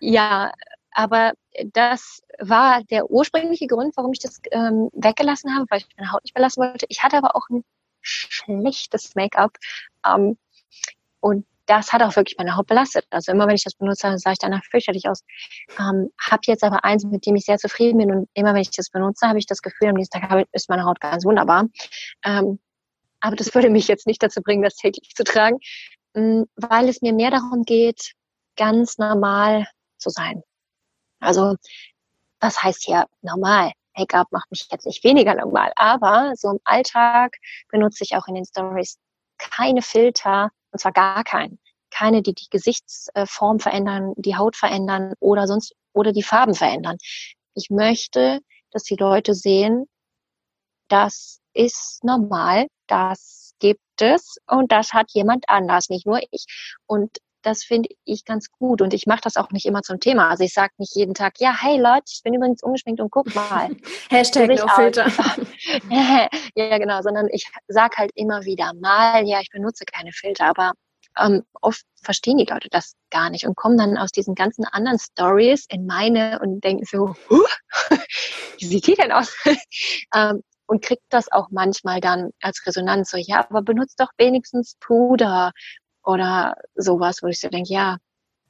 ja, aber das war der ursprüngliche Grund, warum ich das ähm, weggelassen habe, weil ich meine Haut nicht belassen wollte. Ich hatte aber auch ein schlechtes Make-up. Ähm, und das hat auch wirklich meine Haut belastet. Also immer wenn ich das benutze, sah ich danach fürchterlich aus. Ähm, habe jetzt aber eins, mit dem ich sehr zufrieden bin und immer wenn ich das benutze, habe ich das Gefühl, am nächsten Tag ist meine Haut ganz wunderbar. Ähm, aber das würde mich jetzt nicht dazu bringen, das täglich zu tragen, mh, mm, weil es mir mehr darum geht, ganz normal zu sein. Also was heißt hier normal? Make-up macht mich jetzt nicht weniger normal, aber so im Alltag benutze ich auch in den Stories keine Filter, und zwar gar keinen. Keine, die die Gesichtsform verändern, die Haut verändern oder sonst, oder die Farben verändern. Ich möchte, dass die Leute sehen, das ist normal, das gibt es und das hat jemand anders, nicht nur ich. Und das finde ich ganz gut und ich mache das auch nicht immer zum Thema. Also ich sage nicht jeden Tag, ja, hey Leute, ich bin übrigens umgeschminkt und guck mal. Hashtag no filter. ja, genau, sondern ich sage halt immer wieder mal, ja, ich benutze keine Filter, aber ähm, oft verstehen die Leute das gar nicht und kommen dann aus diesen ganzen anderen Stories in meine und denken so, huh, wie sieht die denn aus? ähm, und kriegt das auch manchmal dann als Resonanz so, ja, aber benutzt doch wenigstens Puder oder sowas, wo ich so denke, ja,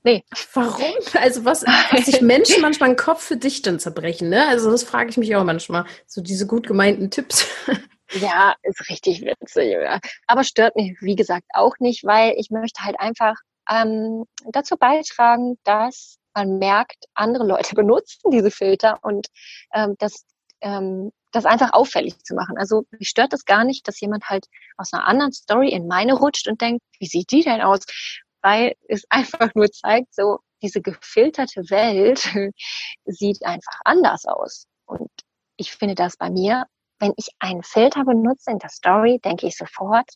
nee. Warum? Also was, was sich Menschen manchmal einen Kopf für dich dann zerbrechen, ne? Also das frage ich mich auch manchmal. So diese gut gemeinten Tipps. Ja, ist richtig witzig. Ja. Aber stört mich, wie gesagt, auch nicht, weil ich möchte halt einfach ähm, dazu beitragen, dass man merkt, andere Leute benutzen diese Filter und ähm, das ähm, das einfach auffällig zu machen. Also mich stört das gar nicht, dass jemand halt aus einer anderen Story in meine rutscht und denkt, wie sieht die denn aus? Weil es einfach nur zeigt, so diese gefilterte Welt sieht einfach anders aus. Und ich finde das bei mir, wenn ich einen Filter benutze in der Story, denke ich sofort,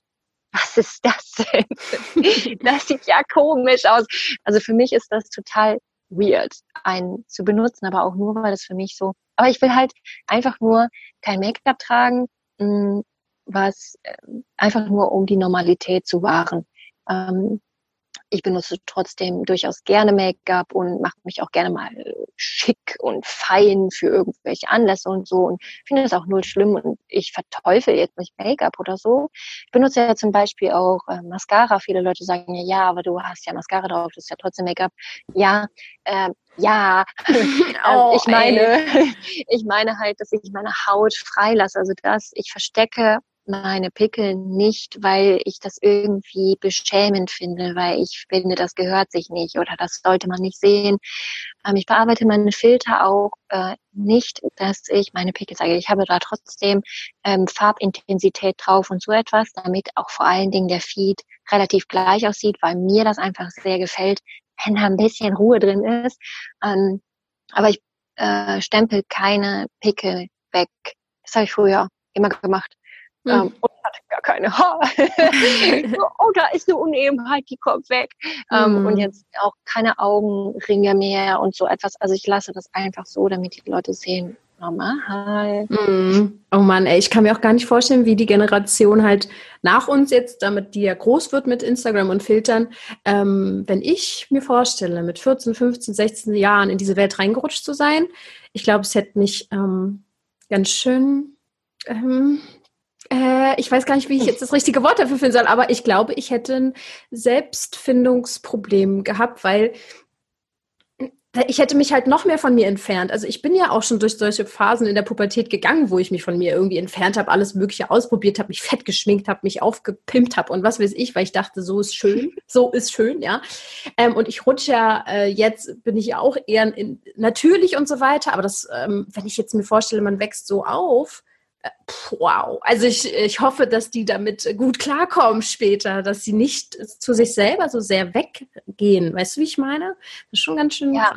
was ist das denn? das sieht ja komisch aus. Also für mich ist das total weird, einen zu benutzen, aber auch nur, weil es für mich so aber ich will halt einfach nur kein Make-up tragen, mm, was äh, einfach nur um die Normalität zu wahren. Ähm, ich benutze trotzdem durchaus gerne Make-up und mache mich auch gerne mal schick und fein für irgendwelche Anlässe und so und finde das auch null schlimm und ich verteufel jetzt nicht Make-up oder so. Ich benutze ja zum Beispiel auch äh, Mascara. Viele Leute sagen ja, ja, aber du hast ja Mascara drauf, das ist ja trotzdem Make-up. Ja, äh, ja, oh, ich meine, ich meine halt, dass ich meine Haut freilasse, also dass ich verstecke meine Pickel nicht, weil ich das irgendwie beschämend finde, weil ich finde, das gehört sich nicht oder das sollte man nicht sehen. Ähm, ich bearbeite meine Filter auch äh, nicht, dass ich meine Pickel sage. Ich habe da trotzdem ähm, Farbintensität drauf und so etwas, damit auch vor allen Dingen der Feed relativ gleich aussieht, weil mir das einfach sehr gefällt, wenn da ein bisschen Ruhe drin ist. Ähm, aber ich äh, stempel keine Pickel weg. Das habe ich früher immer gemacht. Mhm. Ähm, und hatte gar keine Haare. oh, da ist eine Unebenheit, die kommt weg. Ähm, und hm. jetzt auch keine Augenringe mehr und so etwas. Also ich lasse das einfach so, damit die Leute sehen, normal. Mm. Oh Mann, ey, ich kann mir auch gar nicht vorstellen, wie die Generation halt nach uns jetzt, damit die ja groß wird mit Instagram und Filtern, ähm, wenn ich mir vorstelle, mit 14, 15, 16 Jahren in diese Welt reingerutscht zu sein, ich glaube, es hätte mich ähm, ganz schön ähm, äh, ich weiß gar nicht, wie ich jetzt das richtige Wort dafür finden soll, aber ich glaube, ich hätte ein Selbstfindungsproblem gehabt, weil ich hätte mich halt noch mehr von mir entfernt. Also ich bin ja auch schon durch solche Phasen in der Pubertät gegangen, wo ich mich von mir irgendwie entfernt habe, alles Mögliche ausprobiert habe, mich fett geschminkt habe, mich aufgepimpt habe und was weiß ich, weil ich dachte, so ist schön, so ist schön, ja. Ähm, und ich rutsche ja äh, jetzt, bin ich ja auch eher in, natürlich und so weiter, aber das, ähm, wenn ich jetzt mir vorstelle, man wächst so auf, wow. Also ich, ich hoffe, dass die damit gut klarkommen später, dass sie nicht zu sich selber so sehr weggehen. Weißt du, wie ich meine? Das ist schon ganz schön. Ja.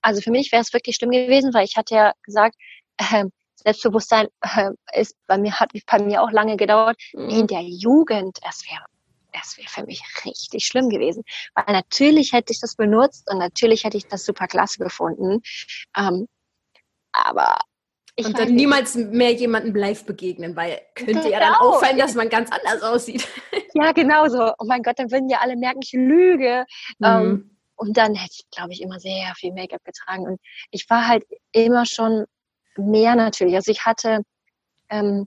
also für mich wäre es wirklich schlimm gewesen, weil ich hatte ja gesagt, äh, Selbstbewusstsein äh, ist bei mir, hat bei mir auch lange gedauert. Mhm. In der Jugend, es wäre das wäre für mich richtig schlimm gewesen. Weil natürlich hätte ich das benutzt und natürlich hätte ich das super klasse gefunden. Ähm, aber ich und dann niemals mehr jemandem live begegnen, weil könnte genau. ja dann genau. auffallen, dass man ganz anders aussieht. Ja, genau so. Oh mein Gott, dann würden ja alle merken, ich lüge. Mhm. Ähm, und dann hätte ich, glaube ich, immer sehr viel Make-up getragen. Und ich war halt immer schon mehr natürlich. Also ich hatte ähm,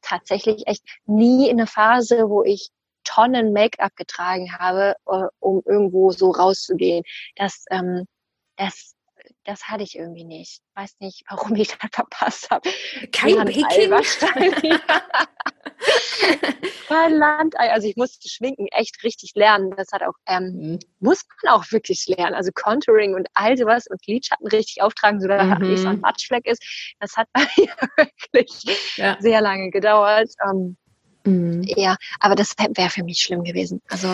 tatsächlich echt nie in eine Phase, wo ich Tonnen Make-up getragen habe, uh, um irgendwo so rauszugehen. Das, ähm, das, das hatte ich irgendwie nicht. Weiß nicht, warum ich das verpasst habe. Kein Baking? Kein Landei. Also ich musste schminken echt richtig lernen. Das hat auch, ähm, mhm. muss man auch wirklich lernen. Also Contouring und all sowas und Lidschatten richtig auftragen, sodass mhm. nicht so ein Matschfleck ist. Das hat bei mir wirklich ja. sehr lange gedauert. Ähm, mhm. Ja, aber das wäre für mich schlimm gewesen. Also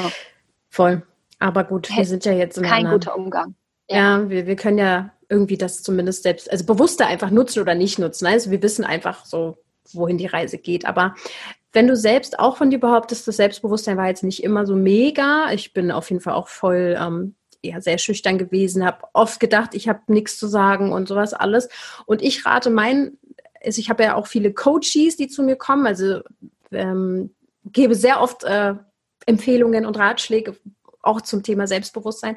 voll. Aber gut, wir sind ja jetzt in kein guter Umgang. Ja, ja wir, wir können ja irgendwie das zumindest selbst, also bewusster einfach nutzen oder nicht nutzen. Also wir wissen einfach so, wohin die Reise geht. Aber wenn du selbst auch von dir behauptest, das Selbstbewusstsein war jetzt nicht immer so mega. Ich bin auf jeden Fall auch voll ähm, ja, sehr schüchtern gewesen, habe oft gedacht, ich habe nichts zu sagen und sowas alles. Und ich rate meinen, also ich habe ja auch viele Coaches, die zu mir kommen, also ähm, gebe sehr oft äh, Empfehlungen und Ratschläge auch zum Thema Selbstbewusstsein.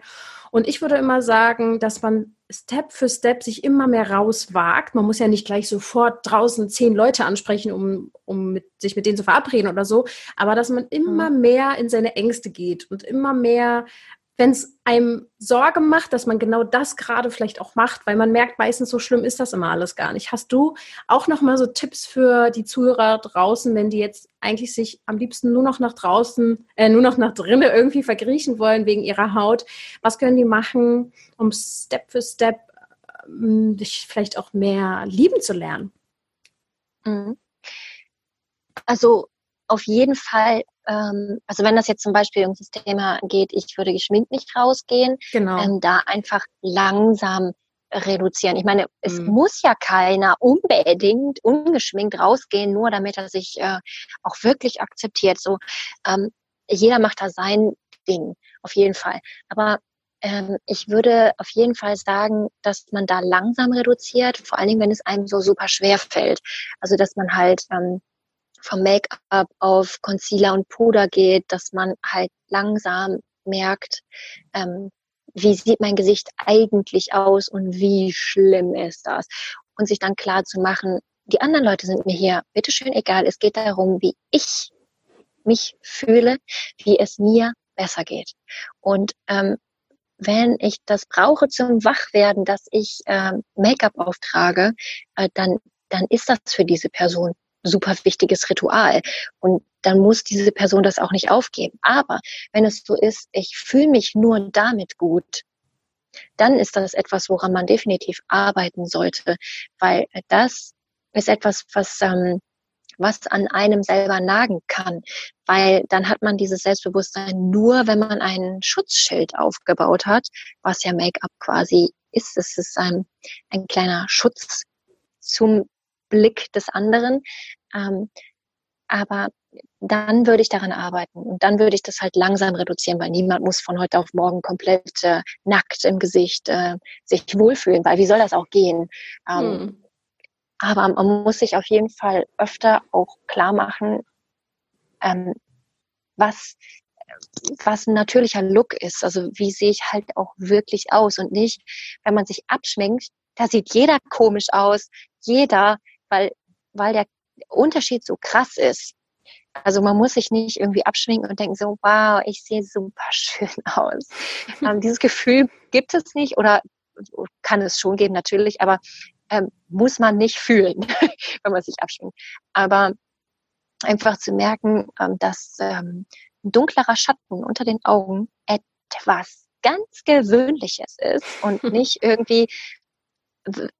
Und ich würde immer sagen, dass man Step für Step sich immer mehr rauswagt. Man muss ja nicht gleich sofort draußen zehn Leute ansprechen, um, um mit, sich mit denen zu verabreden oder so, aber dass man immer mhm. mehr in seine Ängste geht und immer mehr wenn es einem Sorge macht, dass man genau das gerade vielleicht auch macht, weil man merkt meistens, so schlimm ist das immer alles gar nicht. Hast du auch noch mal so Tipps für die Zuhörer draußen, wenn die jetzt eigentlich sich am liebsten nur noch nach draußen, äh, nur noch nach drinnen irgendwie verkriechen wollen wegen ihrer Haut? Was können die machen, um Step für Step äh, dich vielleicht auch mehr lieben zu lernen? Mhm. Also auf jeden Fall ähm, also wenn das jetzt zum Beispiel um das Thema geht, ich würde geschminkt nicht rausgehen, genau. ähm, da einfach langsam reduzieren. Ich meine, es mhm. muss ja keiner unbedingt ungeschminkt rausgehen, nur damit er sich äh, auch wirklich akzeptiert. So, ähm, jeder macht da sein Ding, auf jeden Fall. Aber ähm, ich würde auf jeden Fall sagen, dass man da langsam reduziert, vor allen Dingen, wenn es einem so super schwer fällt. Also dass man halt ähm, vom Make-up auf Concealer und Puder geht, dass man halt langsam merkt, ähm, wie sieht mein Gesicht eigentlich aus und wie schlimm ist das? Und sich dann klar zu machen, die anderen Leute sind mir hier bitteschön egal. Es geht darum, wie ich mich fühle, wie es mir besser geht. Und ähm, wenn ich das brauche zum Wachwerden, dass ich ähm, Make-up auftrage, äh, dann, dann ist das für diese Person super wichtiges Ritual. Und dann muss diese Person das auch nicht aufgeben. Aber wenn es so ist, ich fühle mich nur damit gut, dann ist das etwas, woran man definitiv arbeiten sollte, weil das ist etwas, was, ähm, was an einem selber nagen kann, weil dann hat man dieses Selbstbewusstsein nur, wenn man ein Schutzschild aufgebaut hat, was ja Make-up quasi ist. Es ist ein, ein kleiner Schutz zum Blick des anderen. Ähm, aber dann würde ich daran arbeiten und dann würde ich das halt langsam reduzieren, weil niemand muss von heute auf morgen komplett äh, nackt im Gesicht äh, sich wohlfühlen, weil wie soll das auch gehen? Ähm, hm. Aber man muss sich auf jeden Fall öfter auch klar machen, ähm, was was ein natürlicher Look ist. Also wie sehe ich halt auch wirklich aus und nicht, wenn man sich abschminkt, da sieht jeder komisch aus, jeder weil, weil der Unterschied so krass ist. Also man muss sich nicht irgendwie abschminken und denken so, wow, ich sehe super schön aus. ähm, dieses Gefühl gibt es nicht oder kann es schon geben natürlich, aber ähm, muss man nicht fühlen, wenn man sich abschminkt. Aber einfach zu merken, ähm, dass ähm, ein dunklerer Schatten unter den Augen etwas ganz Gewöhnliches ist und nicht irgendwie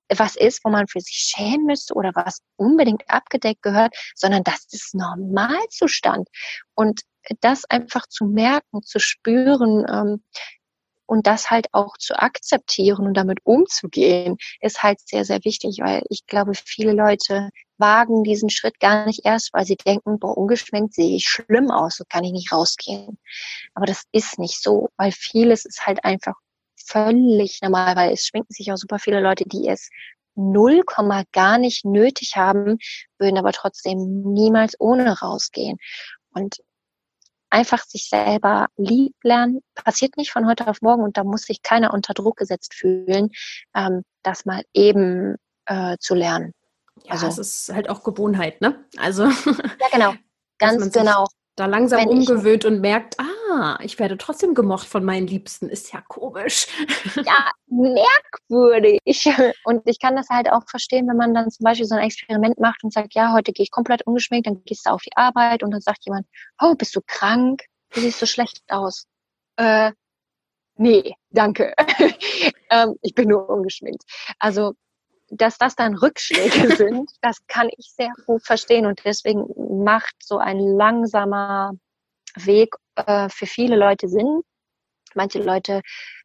was ist, wo man für sich schämen müsste oder was unbedingt abgedeckt gehört, sondern das ist Normalzustand. Und das einfach zu merken, zu spüren, ähm, und das halt auch zu akzeptieren und damit umzugehen, ist halt sehr, sehr wichtig, weil ich glaube, viele Leute wagen diesen Schritt gar nicht erst, weil sie denken, boah, ungeschminkt sehe ich schlimm aus, so kann ich nicht rausgehen. Aber das ist nicht so, weil vieles ist halt einfach völlig normal, weil es schminken sich auch super viele Leute, die es null Komma gar nicht nötig haben, würden aber trotzdem niemals ohne rausgehen. Und einfach sich selber lieb lernen, passiert nicht von heute auf morgen und da muss sich keiner unter Druck gesetzt fühlen, ähm, das mal eben äh, zu lernen. Ja, also es ist halt auch Gewohnheit, ne? Also ja, genau, ganz genau da langsam Wenn umgewöhnt und merkt, ah, ich werde trotzdem gemocht von meinen Liebsten, ist ja komisch. Ja, merkwürdig. Und ich kann das halt auch verstehen, wenn man dann zum Beispiel so ein Experiment macht und sagt, ja, heute gehe ich komplett ungeschminkt, dann gehst du auf die Arbeit und dann sagt jemand, oh, bist du krank? Du siehst so schlecht aus. Äh, nee, danke. ähm, ich bin nur ungeschminkt. Also dass das dann Rückschläge sind, das kann ich sehr gut verstehen und deswegen macht so ein langsamer Weg äh, für viele Leute Sinn. Manche Leute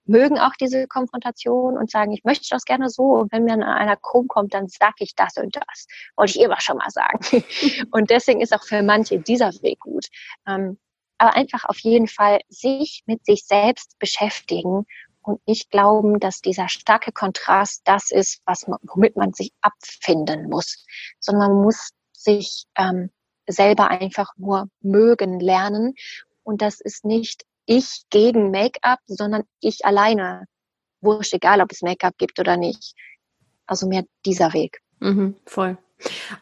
mögen auch diese Konfrontation und sagen, ich möchte das gerne so. Und wenn mir einer krumm kommt, dann sage ich das und das. Wollte ich immer schon mal sagen. Und deswegen ist auch für manche dieser Weg gut. Ähm, aber einfach auf jeden Fall sich mit sich selbst beschäftigen und nicht glauben, dass dieser starke Kontrast das ist, was man, womit man sich abfinden muss, sondern man muss sich ähm, selber einfach nur mögen lernen. Und das ist nicht ich gegen Make-up, sondern ich alleine. Wurscht, egal ob es Make-up gibt oder nicht. Also mehr dieser Weg. Mhm, voll.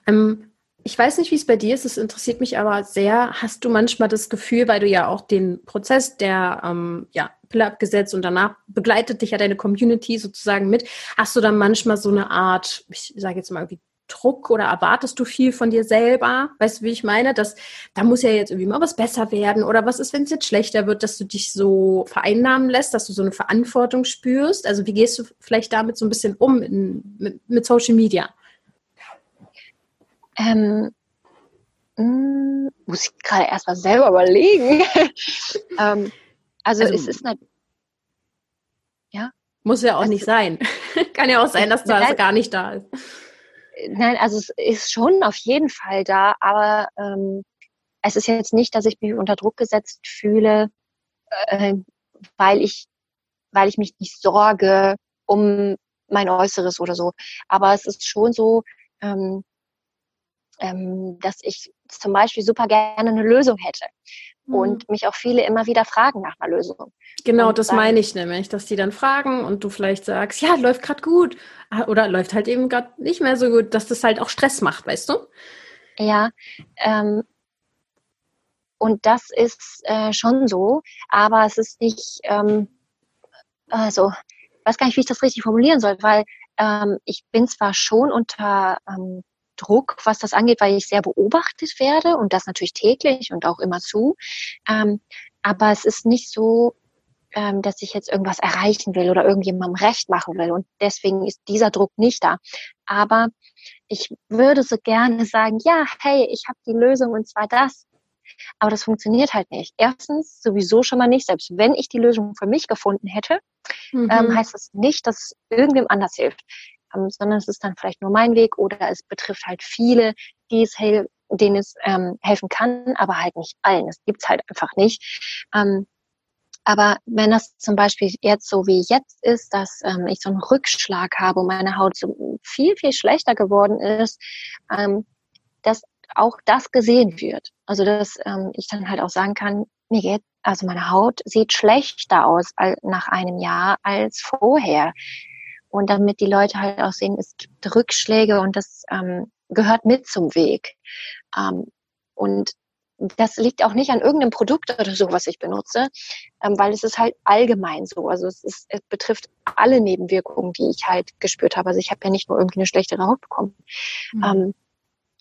Ähm, ich weiß nicht, wie es bei dir ist, es interessiert mich aber sehr. Hast du manchmal das Gefühl, weil du ja auch den Prozess der ähm, ja, Pille abgesetzt und danach begleitet dich ja deine Community sozusagen mit, hast du dann manchmal so eine Art, ich sage jetzt mal irgendwie Druck oder erwartest du viel von dir selber? Weißt du, wie ich meine? Dass da muss ja jetzt irgendwie mal was besser werden oder was ist, wenn es jetzt schlechter wird, dass du dich so vereinnahmen lässt, dass du so eine Verantwortung spürst? Also wie gehst du vielleicht damit so ein bisschen um in, mit, mit Social Media? Ähm, mh, hm, muss ich gerade erstmal selber überlegen. ähm, also, also, es ist eine, ja. Muss ja auch das nicht sein. Kann ja auch sein, dass das nein, gar nicht da ist. Nein, also es ist schon auf jeden Fall da, aber ähm, es ist jetzt nicht, dass ich mich unter Druck gesetzt fühle, äh, weil ich, weil ich mich nicht sorge um mein Äußeres oder so. Aber es ist schon so, ähm, ähm, dass ich zum Beispiel super gerne eine Lösung hätte. Mhm. Und mich auch viele immer wieder fragen nach einer Lösung. Genau, und das sagen, meine ich nämlich, dass die dann fragen und du vielleicht sagst, ja, läuft gerade gut. Ah, oder läuft halt eben gerade nicht mehr so gut, dass das halt auch Stress macht, weißt du? Ja, ähm, und das ist äh, schon so, aber es ist nicht, ähm, also, weiß gar nicht, wie ich das richtig formulieren soll, weil ähm, ich bin zwar schon unter ähm, Druck, was das angeht, weil ich sehr beobachtet werde und das natürlich täglich und auch immer zu. Ähm, aber es ist nicht so, ähm, dass ich jetzt irgendwas erreichen will oder irgendjemandem recht machen will. Und deswegen ist dieser Druck nicht da. Aber ich würde so gerne sagen, ja, hey, ich habe die Lösung und zwar das. Aber das funktioniert halt nicht. Erstens sowieso schon mal nicht. Selbst wenn ich die Lösung für mich gefunden hätte, mhm. ähm, heißt das nicht, dass es irgendwem anders hilft ähm, sondern es ist dann vielleicht nur mein Weg oder es betrifft halt viele, die es denen es ähm, helfen kann, aber halt nicht allen. Es gibt's halt einfach nicht. Ähm, aber wenn das zum Beispiel jetzt so wie jetzt ist, dass ähm, ich so einen Rückschlag habe und meine Haut so viel, viel schlechter geworden ist, ähm, dass auch das gesehen wird. Also dass ähm, ich dann halt auch sagen kann, mir geht, also meine Haut sieht schlechter aus nach einem Jahr als vorher. Und damit die Leute halt auch sehen, es gibt Rückschläge und das ähm, gehört mit zum Weg. Ähm, und das liegt auch nicht an irgendeinem Produkt oder so, was ich benutze, ähm, weil es ist halt allgemein so. Also es, ist, es betrifft alle Nebenwirkungen, die ich halt gespürt habe. Also ich habe ja nicht nur irgendwie eine schlechtere Haut bekommen. Mhm. Ähm,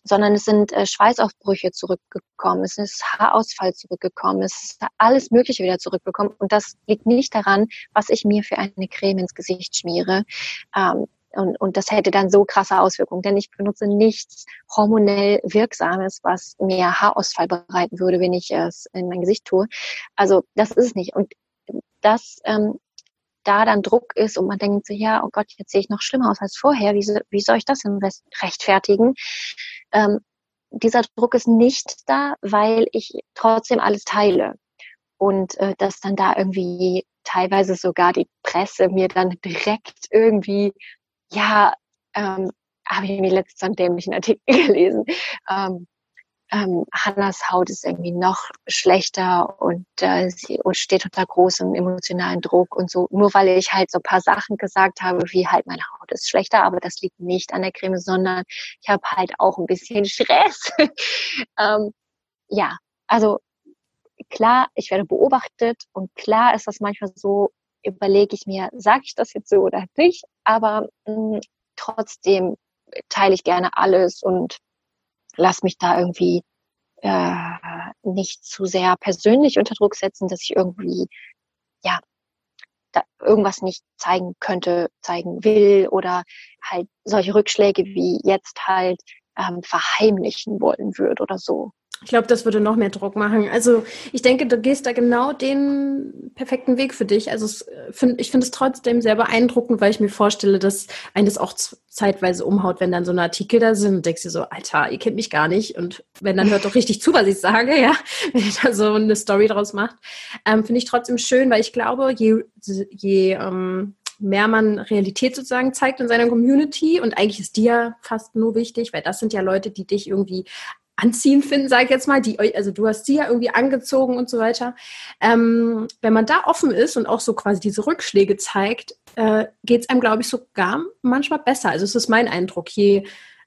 sondern es sind äh, Schweißaufbrüche zurückgekommen, es ist Haarausfall zurückgekommen, es ist alles Mögliche wieder zurückgekommen. Und das liegt nicht daran, was ich mir für eine Creme ins Gesicht schmiere. Ähm, und, und das hätte dann so krasse Auswirkungen, denn ich benutze nichts hormonell Wirksames, was mir Haarausfall bereiten würde, wenn ich es in mein Gesicht tue. Also das ist es nicht. Und das ähm, da dann Druck ist und man denkt so, ja, oh Gott, jetzt sehe ich noch schlimmer aus als vorher, wie, wie soll ich das denn rechtfertigen? Ähm, dieser Druck ist nicht da, weil ich trotzdem alles teile. Und äh, dass dann da irgendwie teilweise sogar die Presse mir dann direkt irgendwie, ja, ähm, habe ich mir letztens einen dämlichen Artikel gelesen, ähm, ähm, Hannas Haut ist irgendwie noch schlechter und äh, sie steht unter großem emotionalen Druck und so, nur weil ich halt so paar Sachen gesagt habe, wie halt meine Haut ist schlechter, aber das liegt nicht an der Creme, sondern ich habe halt auch ein bisschen Stress. ähm, ja, also klar, ich werde beobachtet und klar ist das manchmal so, überlege ich mir, sage ich das jetzt so oder nicht, aber mh, mm, trotzdem teile ich gerne alles und lass mich da irgendwie äh, nicht zu sehr persönlich unter Druck setzen, dass ich irgendwie ja da irgendwas nicht zeigen könnte, zeigen will oder halt solche Rückschläge wie jetzt halt ähm, verheimlichen wollen würde oder so. Ich glaube, das würde noch mehr Druck machen. Also ich denke, du gehst da genau den perfekten Weg für dich. Also äh, find, ich finde es trotzdem sehr beeindruckend, weil ich mir vorstelle, dass einen das auch zeitweise umhaut, wenn dann so eine Artikel da sind und denkst dir so, Alter, ihr kennt mich gar nicht. Und wenn dann hört doch richtig zu, was ich sage, ja, wenn ihr da so eine Story draus macht. Ähm, finde ich trotzdem schön, weil ich glaube, je, je ähm, mehr man Realität sozusagen zeigt in seiner Community und eigentlich ist dir ja fast nur wichtig, weil das sind ja Leute, die dich irgendwie anziehen finden, sage ich jetzt mal, die also du hast sie ja irgendwie angezogen und so weiter. Ähm, wenn man da offen ist und auch so quasi diese Rückschläge zeigt, äh, geht es einem, glaube ich, sogar manchmal besser. Also es ist mein Eindruck. Je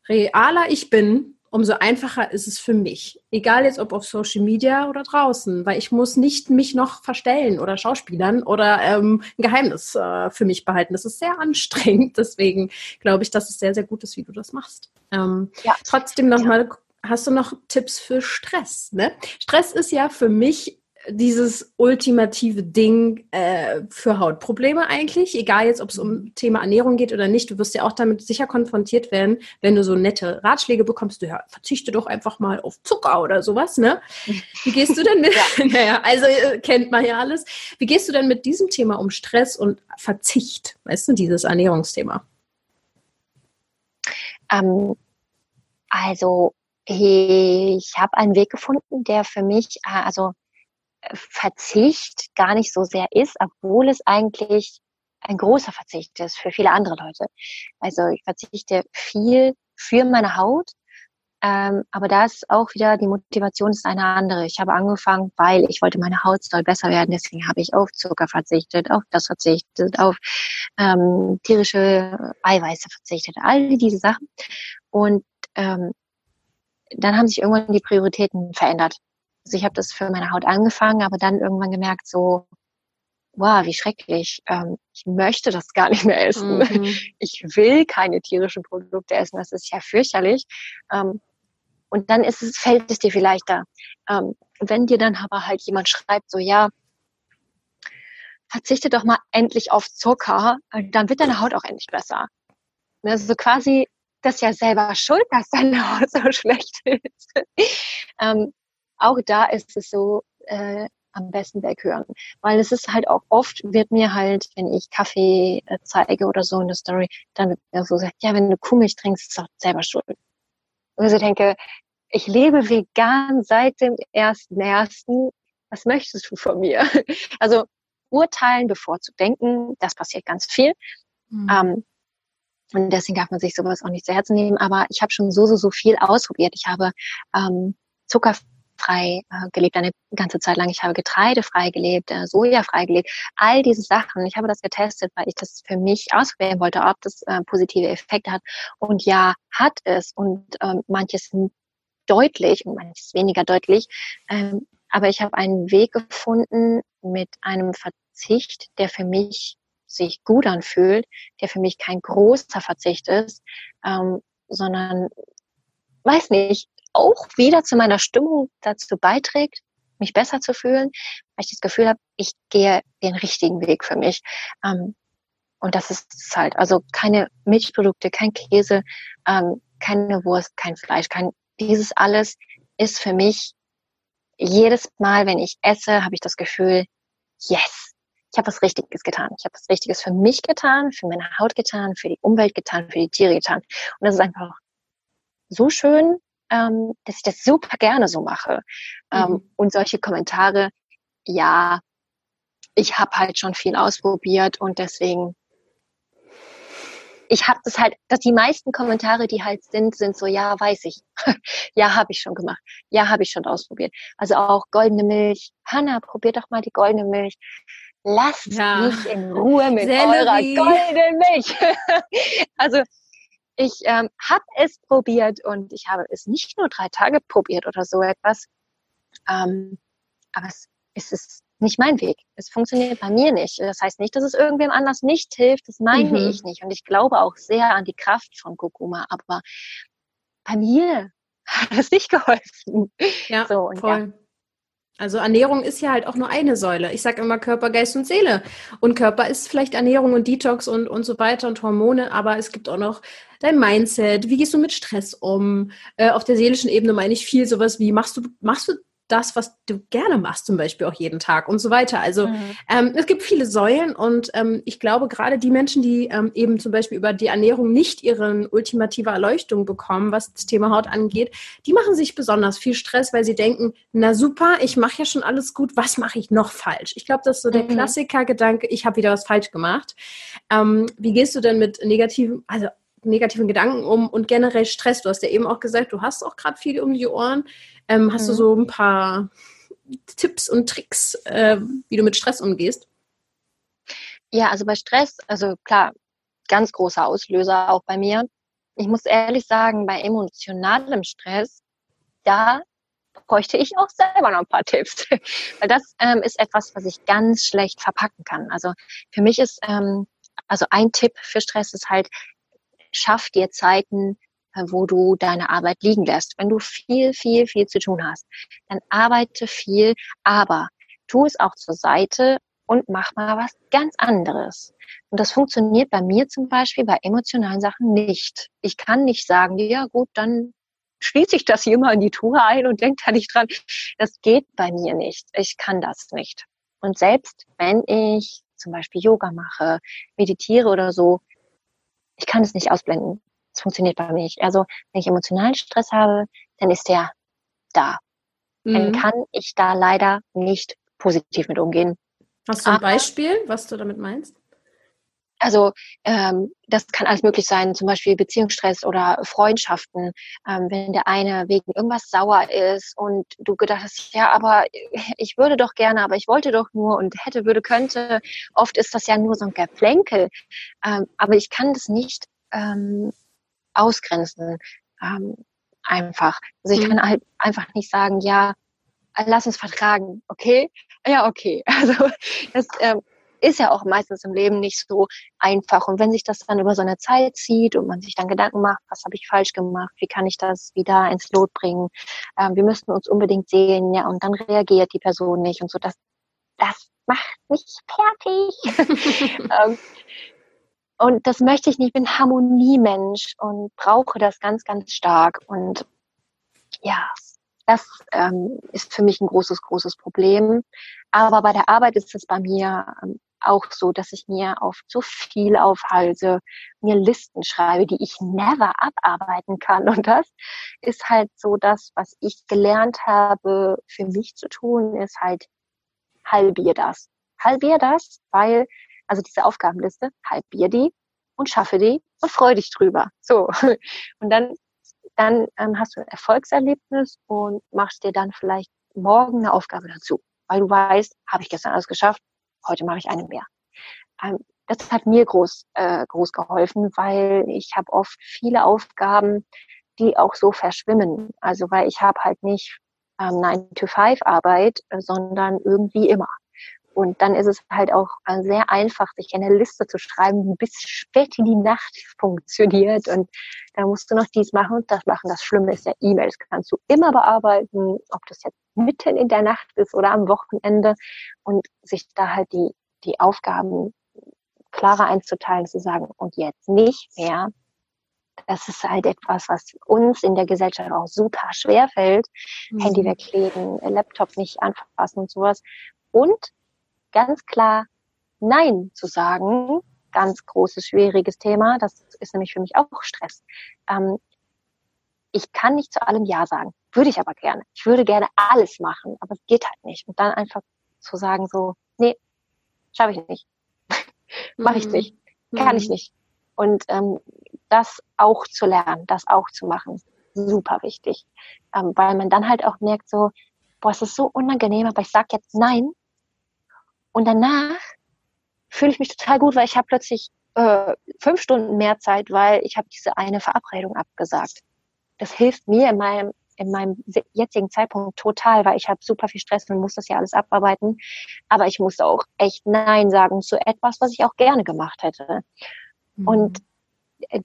realer ich bin, umso einfacher ist es für mich. Egal jetzt ob auf Social Media oder draußen, weil ich muss nicht mich noch verstellen oder schauspielern oder ähm, ein Geheimnis äh, für mich behalten. Das ist sehr anstrengend. Deswegen glaube ich, dass es sehr, sehr gut ist, wie du das machst. Ähm, ja. Trotzdem nochmal ja hast du noch Tipps für Stress? Ne? Stress ist ja für mich dieses ultimative Ding äh, für Hautprobleme eigentlich, egal jetzt, ob es um Thema Ernährung geht oder nicht. Du wirst ja auch damit sicher konfrontiert werden, wenn du so nette Ratschläge bekommst. Du ja, verzichte doch einfach mal auf Zucker oder sowas, ne? Wie gehst du denn mit? ja. naja, also äh, kennt man ja alles. Wie gehst du denn mit diesem Thema um Stress und Verzicht? Weißt du, dieses Ernährungsthema? Ähm, also ich habe einen Weg gefunden, der für mich, äh, also äh, Verzicht gar nicht so sehr ist, obwohl es eigentlich ein großer Verzicht ist für viele andere Leute. Also ich verzichte viel für meine Haut, ähm, aber da ist auch wieder die Motivation ist eine andere. Ich habe angefangen, weil ich wollte meine Haut soll besser werden, deswegen habe ich auf Zucker verzichtet, auf das verzichtet, auf ähm, tierische Eiweiße verzichtet, all diese Sachen. Und ähm, dann haben sich irgendwann die Prioritäten verändert. Also ich habe das für meine Haut angefangen, aber dann irgendwann gemerkt, so, wow, wie schrecklich. Ähm, ich möchte das gar nicht mehr essen. Mhm. Ich will keine tierischen Produkte essen. Das ist ja fürchterlich. Ähm, und dann ist es, fällt es dir vielleicht da. Ähm, wenn dir dann aber halt jemand schreibt, so, ja, verzichte doch mal endlich auf Zucker, dann wird deine Haut auch endlich besser. Also quasi das ja selber schuld, dass deine Haut so schlecht ist. ähm, auch da ist es so, äh, am besten weghören. Weil es ist halt auch oft, wird mir halt, wenn ich Kaffee äh, zeige oder so in der Story, dann wird mir so gesagt, ja, wenn du Kuhmilch trinkst, ist es auch selber schuld. Und ich denke, ich lebe vegan seit dem ersten ersten. Was möchtest du von mir? Also urteilen, bevor zu denken, das passiert ganz viel. Mhm. Ähm, und deswegen darf man sich sowas auch nicht zu Herzen nehmen. Aber ich habe schon so, so, so viel ausprobiert. Ich habe ähm, zuckerfrei äh, gelebt eine ganze Zeit lang. Ich habe getreidefrei gelebt, äh, sojafrei gelebt. All diese Sachen. Ich habe das getestet, weil ich das für mich ausprobieren wollte, ob das äh, positive Effekte hat. Und ja, hat es. Und ähm, manches deutlich und manches weniger deutlich. Ähm, aber ich habe einen Weg gefunden mit einem Verzicht, der für mich sich gut anfühlt, der für mich kein großer Verzicht ist, ähm, sondern, weiß nicht, auch wieder zu meiner Stimmung dazu beiträgt, mich besser zu fühlen, weil ich das Gefühl habe, ich gehe den richtigen Weg für mich. Ähm, und das ist es halt. Also keine Milchprodukte, kein Käse, ähm, keine Wurst, kein Fleisch, kein dieses alles ist für mich jedes Mal, wenn ich esse, habe ich das Gefühl, yes, ich habe was Richtiges getan. Ich habe was Richtiges für mich getan, für meine Haut getan, für die Umwelt getan, für die Tiere getan. Und das ist einfach so schön, ähm, dass ich das super gerne so mache. Ähm, mhm. Ähm, und solche Kommentare, ja, ich habe halt schon viel ausprobiert und deswegen ich habe das halt, dass die meisten Kommentare, die halt sind, sind so, ja, weiß ich. ja, habe ich schon gemacht. Ja, habe ich schon ausprobiert. Also auch goldene Milch. Hanna, probier doch mal die goldene Milch. Lasst ja. mich in Ruhe mit Sellerie. eurer goldenen Milch. also ich ähm, habe es probiert und ich habe es nicht nur drei Tage probiert oder so etwas. Ähm, aber es, es ist nicht mein Weg. Es funktioniert bei mir nicht. Das heißt nicht, dass es irgendwem anders nicht hilft. Das meine mhm. ich nicht. Und ich glaube auch sehr an die Kraft von Kurkuma. Aber bei mir hat es nicht geholfen. Ja, so, voll. Ja. Also Ernährung ist ja halt auch nur eine Säule. Ich sage immer Körper, Geist und Seele. Und Körper ist vielleicht Ernährung und Detox und, und so weiter und Hormone, aber es gibt auch noch dein Mindset. Wie gehst du mit Stress um? Äh, auf der seelischen Ebene meine ich viel sowas wie, machst du, machst du das, was du gerne machst, zum Beispiel auch jeden Tag und so weiter. Also mhm. ähm, es gibt viele Säulen und ähm, ich glaube, gerade die Menschen, die ähm, eben zum Beispiel über die Ernährung nicht ihren ultimative Erleuchtung bekommen, was das Thema Haut angeht, die machen sich besonders viel Stress, weil sie denken, na super, ich mache ja schon alles gut, was mache ich noch falsch? Ich glaube, das ist so der mhm. Klassiker-Gedanke, ich habe wieder was falsch gemacht. Ähm, wie gehst du denn mit negativen, also negativen Gedanken um und generell Stress? Du hast ja eben auch gesagt, du hast auch gerade viel um die Ohren. Ähm, hast mhm. du so ein paar Tipps und Tricks, äh, wie du mit Stress umgehst? Ja, also bei Stress, also klar, ganz großer Auslöser auch bei mir. Ich muss ehrlich sagen, bei emotionalem Stress, da bräuchte ich auch selber noch ein paar Tipps. Weil das ähm, ist etwas, was ich ganz schlecht verpacken kann. Also für mich ist, ähm, also ein Tipp für Stress ist halt, schaff dir Zeiten, äh, wo du deine Arbeit liegen lässt. Wenn du viel, viel, viel zu tun hast, dann arbeite viel, aber tu es auch zur Seite und mach mal was ganz anderes. Und das funktioniert bei mir zum Beispiel bei emotionalen Sachen nicht. Ich kann nicht sagen, ja gut, dann schließe ich das hier mal in die Tour ein und denke da nicht dran. Das geht bei mir nicht. Ich kann das nicht. Und selbst wenn ich zum Beispiel Yoga mache, meditiere oder so, ich kann es nicht ausblenden. Es funktioniert bei mir nicht. Also, wenn ich emotionalen Stress habe, dann ist der da. Mhm. Dann kann ich da leider nicht positiv mit umgehen. Hast du ein Aber, Beispiel, was du damit meinst? Also ähm, das kann alles möglich sein, zum Beispiel Beziehungsstress oder Freundschaften. Ähm, wenn der eine wegen irgendwas sauer ist und du gedacht hast, ja, aber ich würde doch gerne, aber ich wollte doch nur und hätte, würde, könnte. Oft ist das ja nur so ein Geplänkel. Ähm, aber ich kann das nicht ähm, ausgrenzen. Ähm, einfach. Also ich mhm. kann halt einfach nicht sagen, ja, lass uns vertragen, okay? Ja, okay. Also das ähm, ist ja auch meistens im Leben nicht so einfach. Und wenn sich das dann über so eine Zeit zieht und man sich dann Gedanken macht, was habe ich falsch gemacht, wie kann ich das wieder ins Lot bringen, ähm, wir müssten uns unbedingt sehen, ja, und dann reagiert die Person nicht und so, das, das macht mich fertig. ähm, und das möchte ich nicht. Ich bin Harmoniemensch und brauche das ganz, ganz stark. Und ja, das ähm, ist für mich ein großes, großes Problem. Aber bei der Arbeit ist es bei mir ähm, auch so, dass ich mir oft so viel aufhalte, mir Listen schreibe, die ich never abarbeiten kann. Und das ist halt so das, was ich gelernt habe, für mich zu tun, ist halt halbier das. Halbier das, weil also diese Aufgabenliste, halbier die und schaffe die und freu dich drüber. So. Und dann, dann ähm, hast du ein Erfolgserlebnis und machst dir dann vielleicht morgen eine Aufgabe dazu, weil du weißt, habe ich gestern alles geschafft, heute mache ich eine mehr. Ähm, das hat mir groß, äh, groß geholfen, weil ich habe oft viele Aufgaben, die auch so verschwimmen. Also weil ich habe halt nicht ähm, 9-to-5-Arbeit, äh, sondern irgendwie immer. Und dann ist es halt auch äh, sehr einfach, sich eine Liste zu schreiben, die bis spät in die Nacht funktioniert. Und da musst du noch dies machen und das machen. Das Schlimme ist ja E-Mails kannst du immer bearbeiten, ob das jetzt mitten in der Nacht ist oder am Wochenende. Und sich da halt die, die Aufgaben klarer einzuteilen, zu sagen, und jetzt nicht mehr. Das ist halt etwas, was uns in der Gesellschaft auch super schwer fällt. Mhm. Handy weglegen, Laptop nicht anfassen und sowas. Und ganz klar Nein zu sagen, ganz großes, schwieriges Thema. Das ist nämlich für mich auch Stress. Ähm, ich kann nicht zu allem Ja sagen. Würde ich aber gerne. Ich würde gerne alles machen, aber es geht halt nicht. Und dann einfach zu sagen so, nee, schaffe ich nicht. Mache ich mhm. nicht. Kann mhm. ich nicht. Und ähm, das auch zu lernen, das auch zu machen, super wichtig. Ähm, weil man dann halt auch merkt so, boah, es ist so unangenehm, aber ich sag jetzt nein. Und danach fühle ich mich total gut, weil ich habe plötzlich äh, fünf Stunden mehr Zeit, weil ich habe diese eine Verabredung abgesagt. Das hilft mir in meinem in meinem jetzigen Zeitpunkt total, weil ich habe super viel Stress und muss das ja alles abarbeiten. Aber ich muss auch echt Nein sagen zu etwas, was ich auch gerne gemacht hätte. Mhm. Und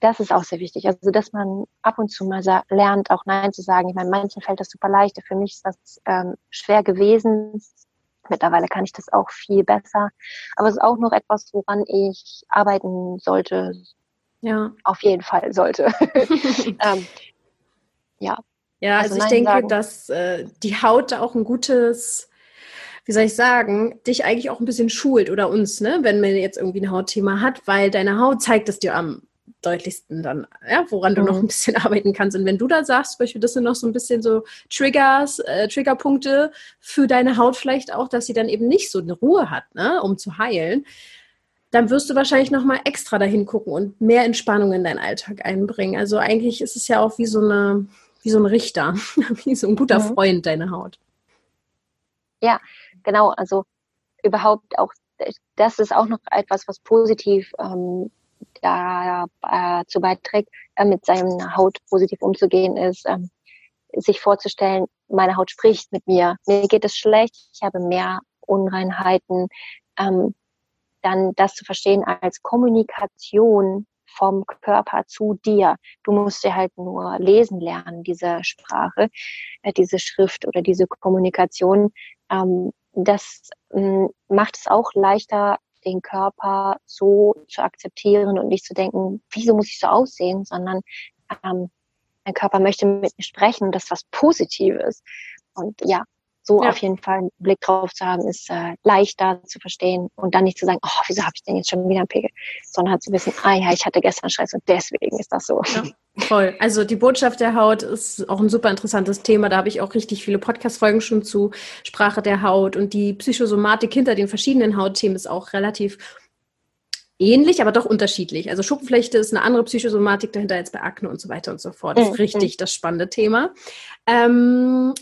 das ist auch sehr wichtig. Also, dass man ab und zu mal lernt, auch Nein zu sagen. Ich meine, manchen fällt das super leicht. Für mich ist das ähm, schwer gewesen. Mittlerweile kann ich das auch viel besser. Aber es ist auch noch etwas, woran ich arbeiten sollte. Ja. Auf jeden Fall sollte. ähm, ja. Ja, also, also ich denke, sagen. dass äh, die Haut auch ein gutes, wie soll ich sagen, dich eigentlich auch ein bisschen schult oder uns, ne, wenn man jetzt irgendwie ein Hautthema hat, weil deine Haut zeigt es dir am deutlichsten dann, ja, woran du noch mhm. ein bisschen arbeiten kannst. Und wenn du da sagst, zum Beispiel, das sind noch so ein bisschen so Triggers, äh, Triggerpunkte für deine Haut vielleicht auch, dass sie dann eben nicht so eine Ruhe hat, ne, um zu heilen, dann wirst du wahrscheinlich noch mal extra dahin gucken und mehr Entspannung in deinen Alltag einbringen. Also eigentlich ist es ja auch wie so eine, wie so ein Richter, wie so ein guter mhm. Freund deine Haut. Ja, genau. Also überhaupt auch, das ist auch noch etwas, was positiv ähm, dazu äh, beiträgt, äh, mit seiner Haut positiv umzugehen, ist, ähm, sich vorzustellen, meine Haut spricht mit mir, mir geht es schlecht, ich habe mehr Unreinheiten, ähm, dann das zu verstehen als Kommunikation vom Körper zu dir. Du musst ja halt nur lesen lernen, diese Sprache, äh, diese Schrift oder diese Kommunikation. Ähm, das ähm, macht es auch leichter, den Körper so zu akzeptieren und nicht zu denken, wieso muss ich so aussehen, sondern ähm, mein Körper möchte mit mir sprechen, das ist was Positives. Und ja, so ja. auf jeden Fall einen Blick drauf zu haben, ist äh, leichter zu verstehen und dann nicht zu sagen, oh, wieso habe ich denn jetzt schon wieder einen Pickel, sondern halt zu wissen, ah ja, ich hatte gestern Stress und deswegen ist das so. Ja, voll. Also die Botschaft der Haut ist auch ein super interessantes Thema. Da habe ich auch richtig viele Podcast-Folgen schon zu Sprache der Haut und die Psychosomatik hinter den verschiedenen Hautthemen ist auch relativ ähnlich, aber doch unterschiedlich. Also Schuppenflechte ist eine andere Psychosomatik dahinter als bei Akne und so weiter und so fort. Das ist mhm. richtig das spannende Thema. Ähm,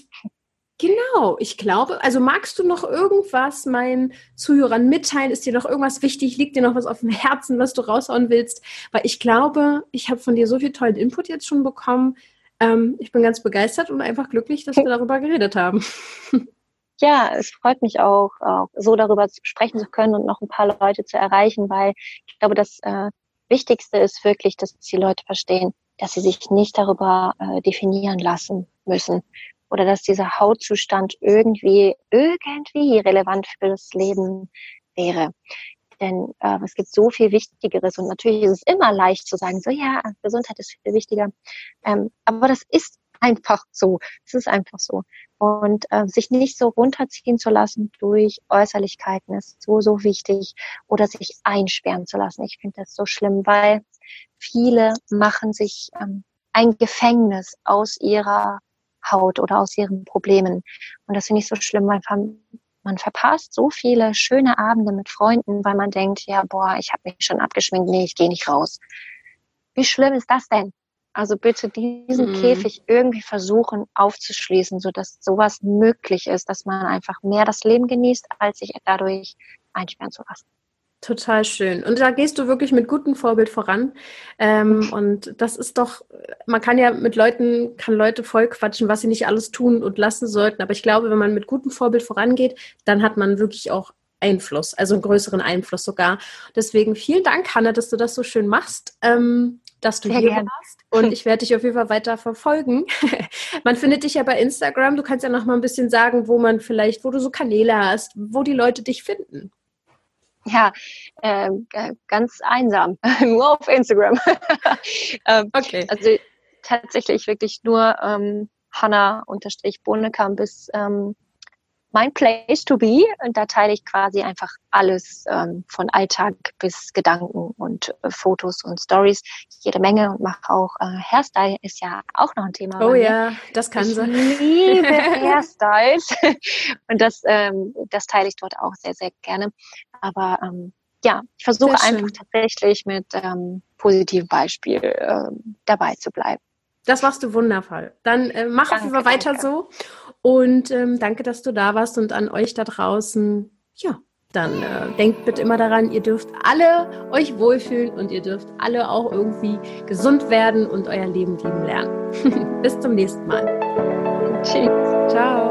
Genau, ich glaube, also magst du noch irgendwas meinen Zuhörern mitteilen? Ist dir noch irgendwas wichtig? Liegt dir noch was auf dem Herzen, was du raushauen willst? Weil ich glaube, ich habe von dir so viel tollen Input jetzt schon bekommen. Ähm, ich bin ganz begeistert und einfach glücklich, dass wir darüber geredet haben. Ja, es freut mich auch, auch so darüber sprechen zu können und noch ein paar Leute zu erreichen, weil ich glaube, das äh, Wichtigste ist wirklich, dass die Leute verstehen, dass sie sich nicht darüber äh, definieren lassen müssen oder dass dieser Hautzustand irgendwie, irgendwie relevant für das Leben wäre. Denn äh, es gibt so viel Wichtigeres und natürlich ist es immer leicht zu sagen, so ja, Gesundheit ist viel wichtiger. Ähm, aber das ist einfach so. Es ist einfach so. Und äh, sich nicht so runterziehen zu lassen durch Äußerlichkeiten ist so, so wichtig. Oder sich einsperren zu lassen. Ich finde das so schlimm, weil viele machen sich ähm, ein Gefängnis aus ihrer Haut oder aus ihren Problemen. Und das finde ich so schlimm, weil man verpasst so viele schöne Abende mit Freunden, weil man denkt, ja, boah, ich habe mich schon abgeschminkt, nee, ich gehe nicht raus. Wie schlimm ist das denn? Also bitte diesen mhm. Käfig irgendwie versuchen aufzuschließen, sodass sowas möglich ist, dass man einfach mehr das Leben genießt, als sich dadurch einsperren zu lassen. Total schön. Und da gehst du wirklich mit gutem Vorbild voran. Ähm, und das ist doch, man kann ja mit Leuten, kann Leute voll quatschen, was sie nicht alles tun und lassen sollten. Aber ich glaube, wenn man mit gutem Vorbild vorangeht, dann hat man wirklich auch Einfluss, also einen größeren Einfluss sogar. Deswegen vielen Dank, Hanna, dass du das so schön machst. Ähm, dass du Sehr hier gern. warst. Und ich werde dich auf jeden Fall weiter verfolgen. man findet dich ja bei Instagram. Du kannst ja noch mal ein bisschen sagen, wo man vielleicht, wo du so Kanäle hast, wo die Leute dich finden ja, äh, ganz einsam, nur auf Instagram. ähm, okay. Also tatsächlich wirklich nur ähm, Hanna unterstrich Bohnekamp ist ähm, mein Place to be und da teile ich quasi einfach alles ähm, von Alltag bis Gedanken und äh, Fotos und Stories, jede Menge und mache auch äh, Hairstyle ist ja auch noch ein Thema. Oh ja, das kann ich sie. liebe Hairstyles und das ähm, das teile ich dort auch sehr sehr gerne. Aber ähm, ja, ich versuche einfach tatsächlich mit ähm, positivem Beispiel ähm, dabei zu bleiben. Das machst du wundervoll. Dann äh, mach auf weiter danke. so. Und ähm, danke, dass du da warst und an euch da draußen. Ja, dann äh, denkt bitte immer daran, ihr dürft alle euch wohlfühlen und ihr dürft alle auch irgendwie gesund werden und euer Leben lieben lernen. Bis zum nächsten Mal. Tschüss. Ciao.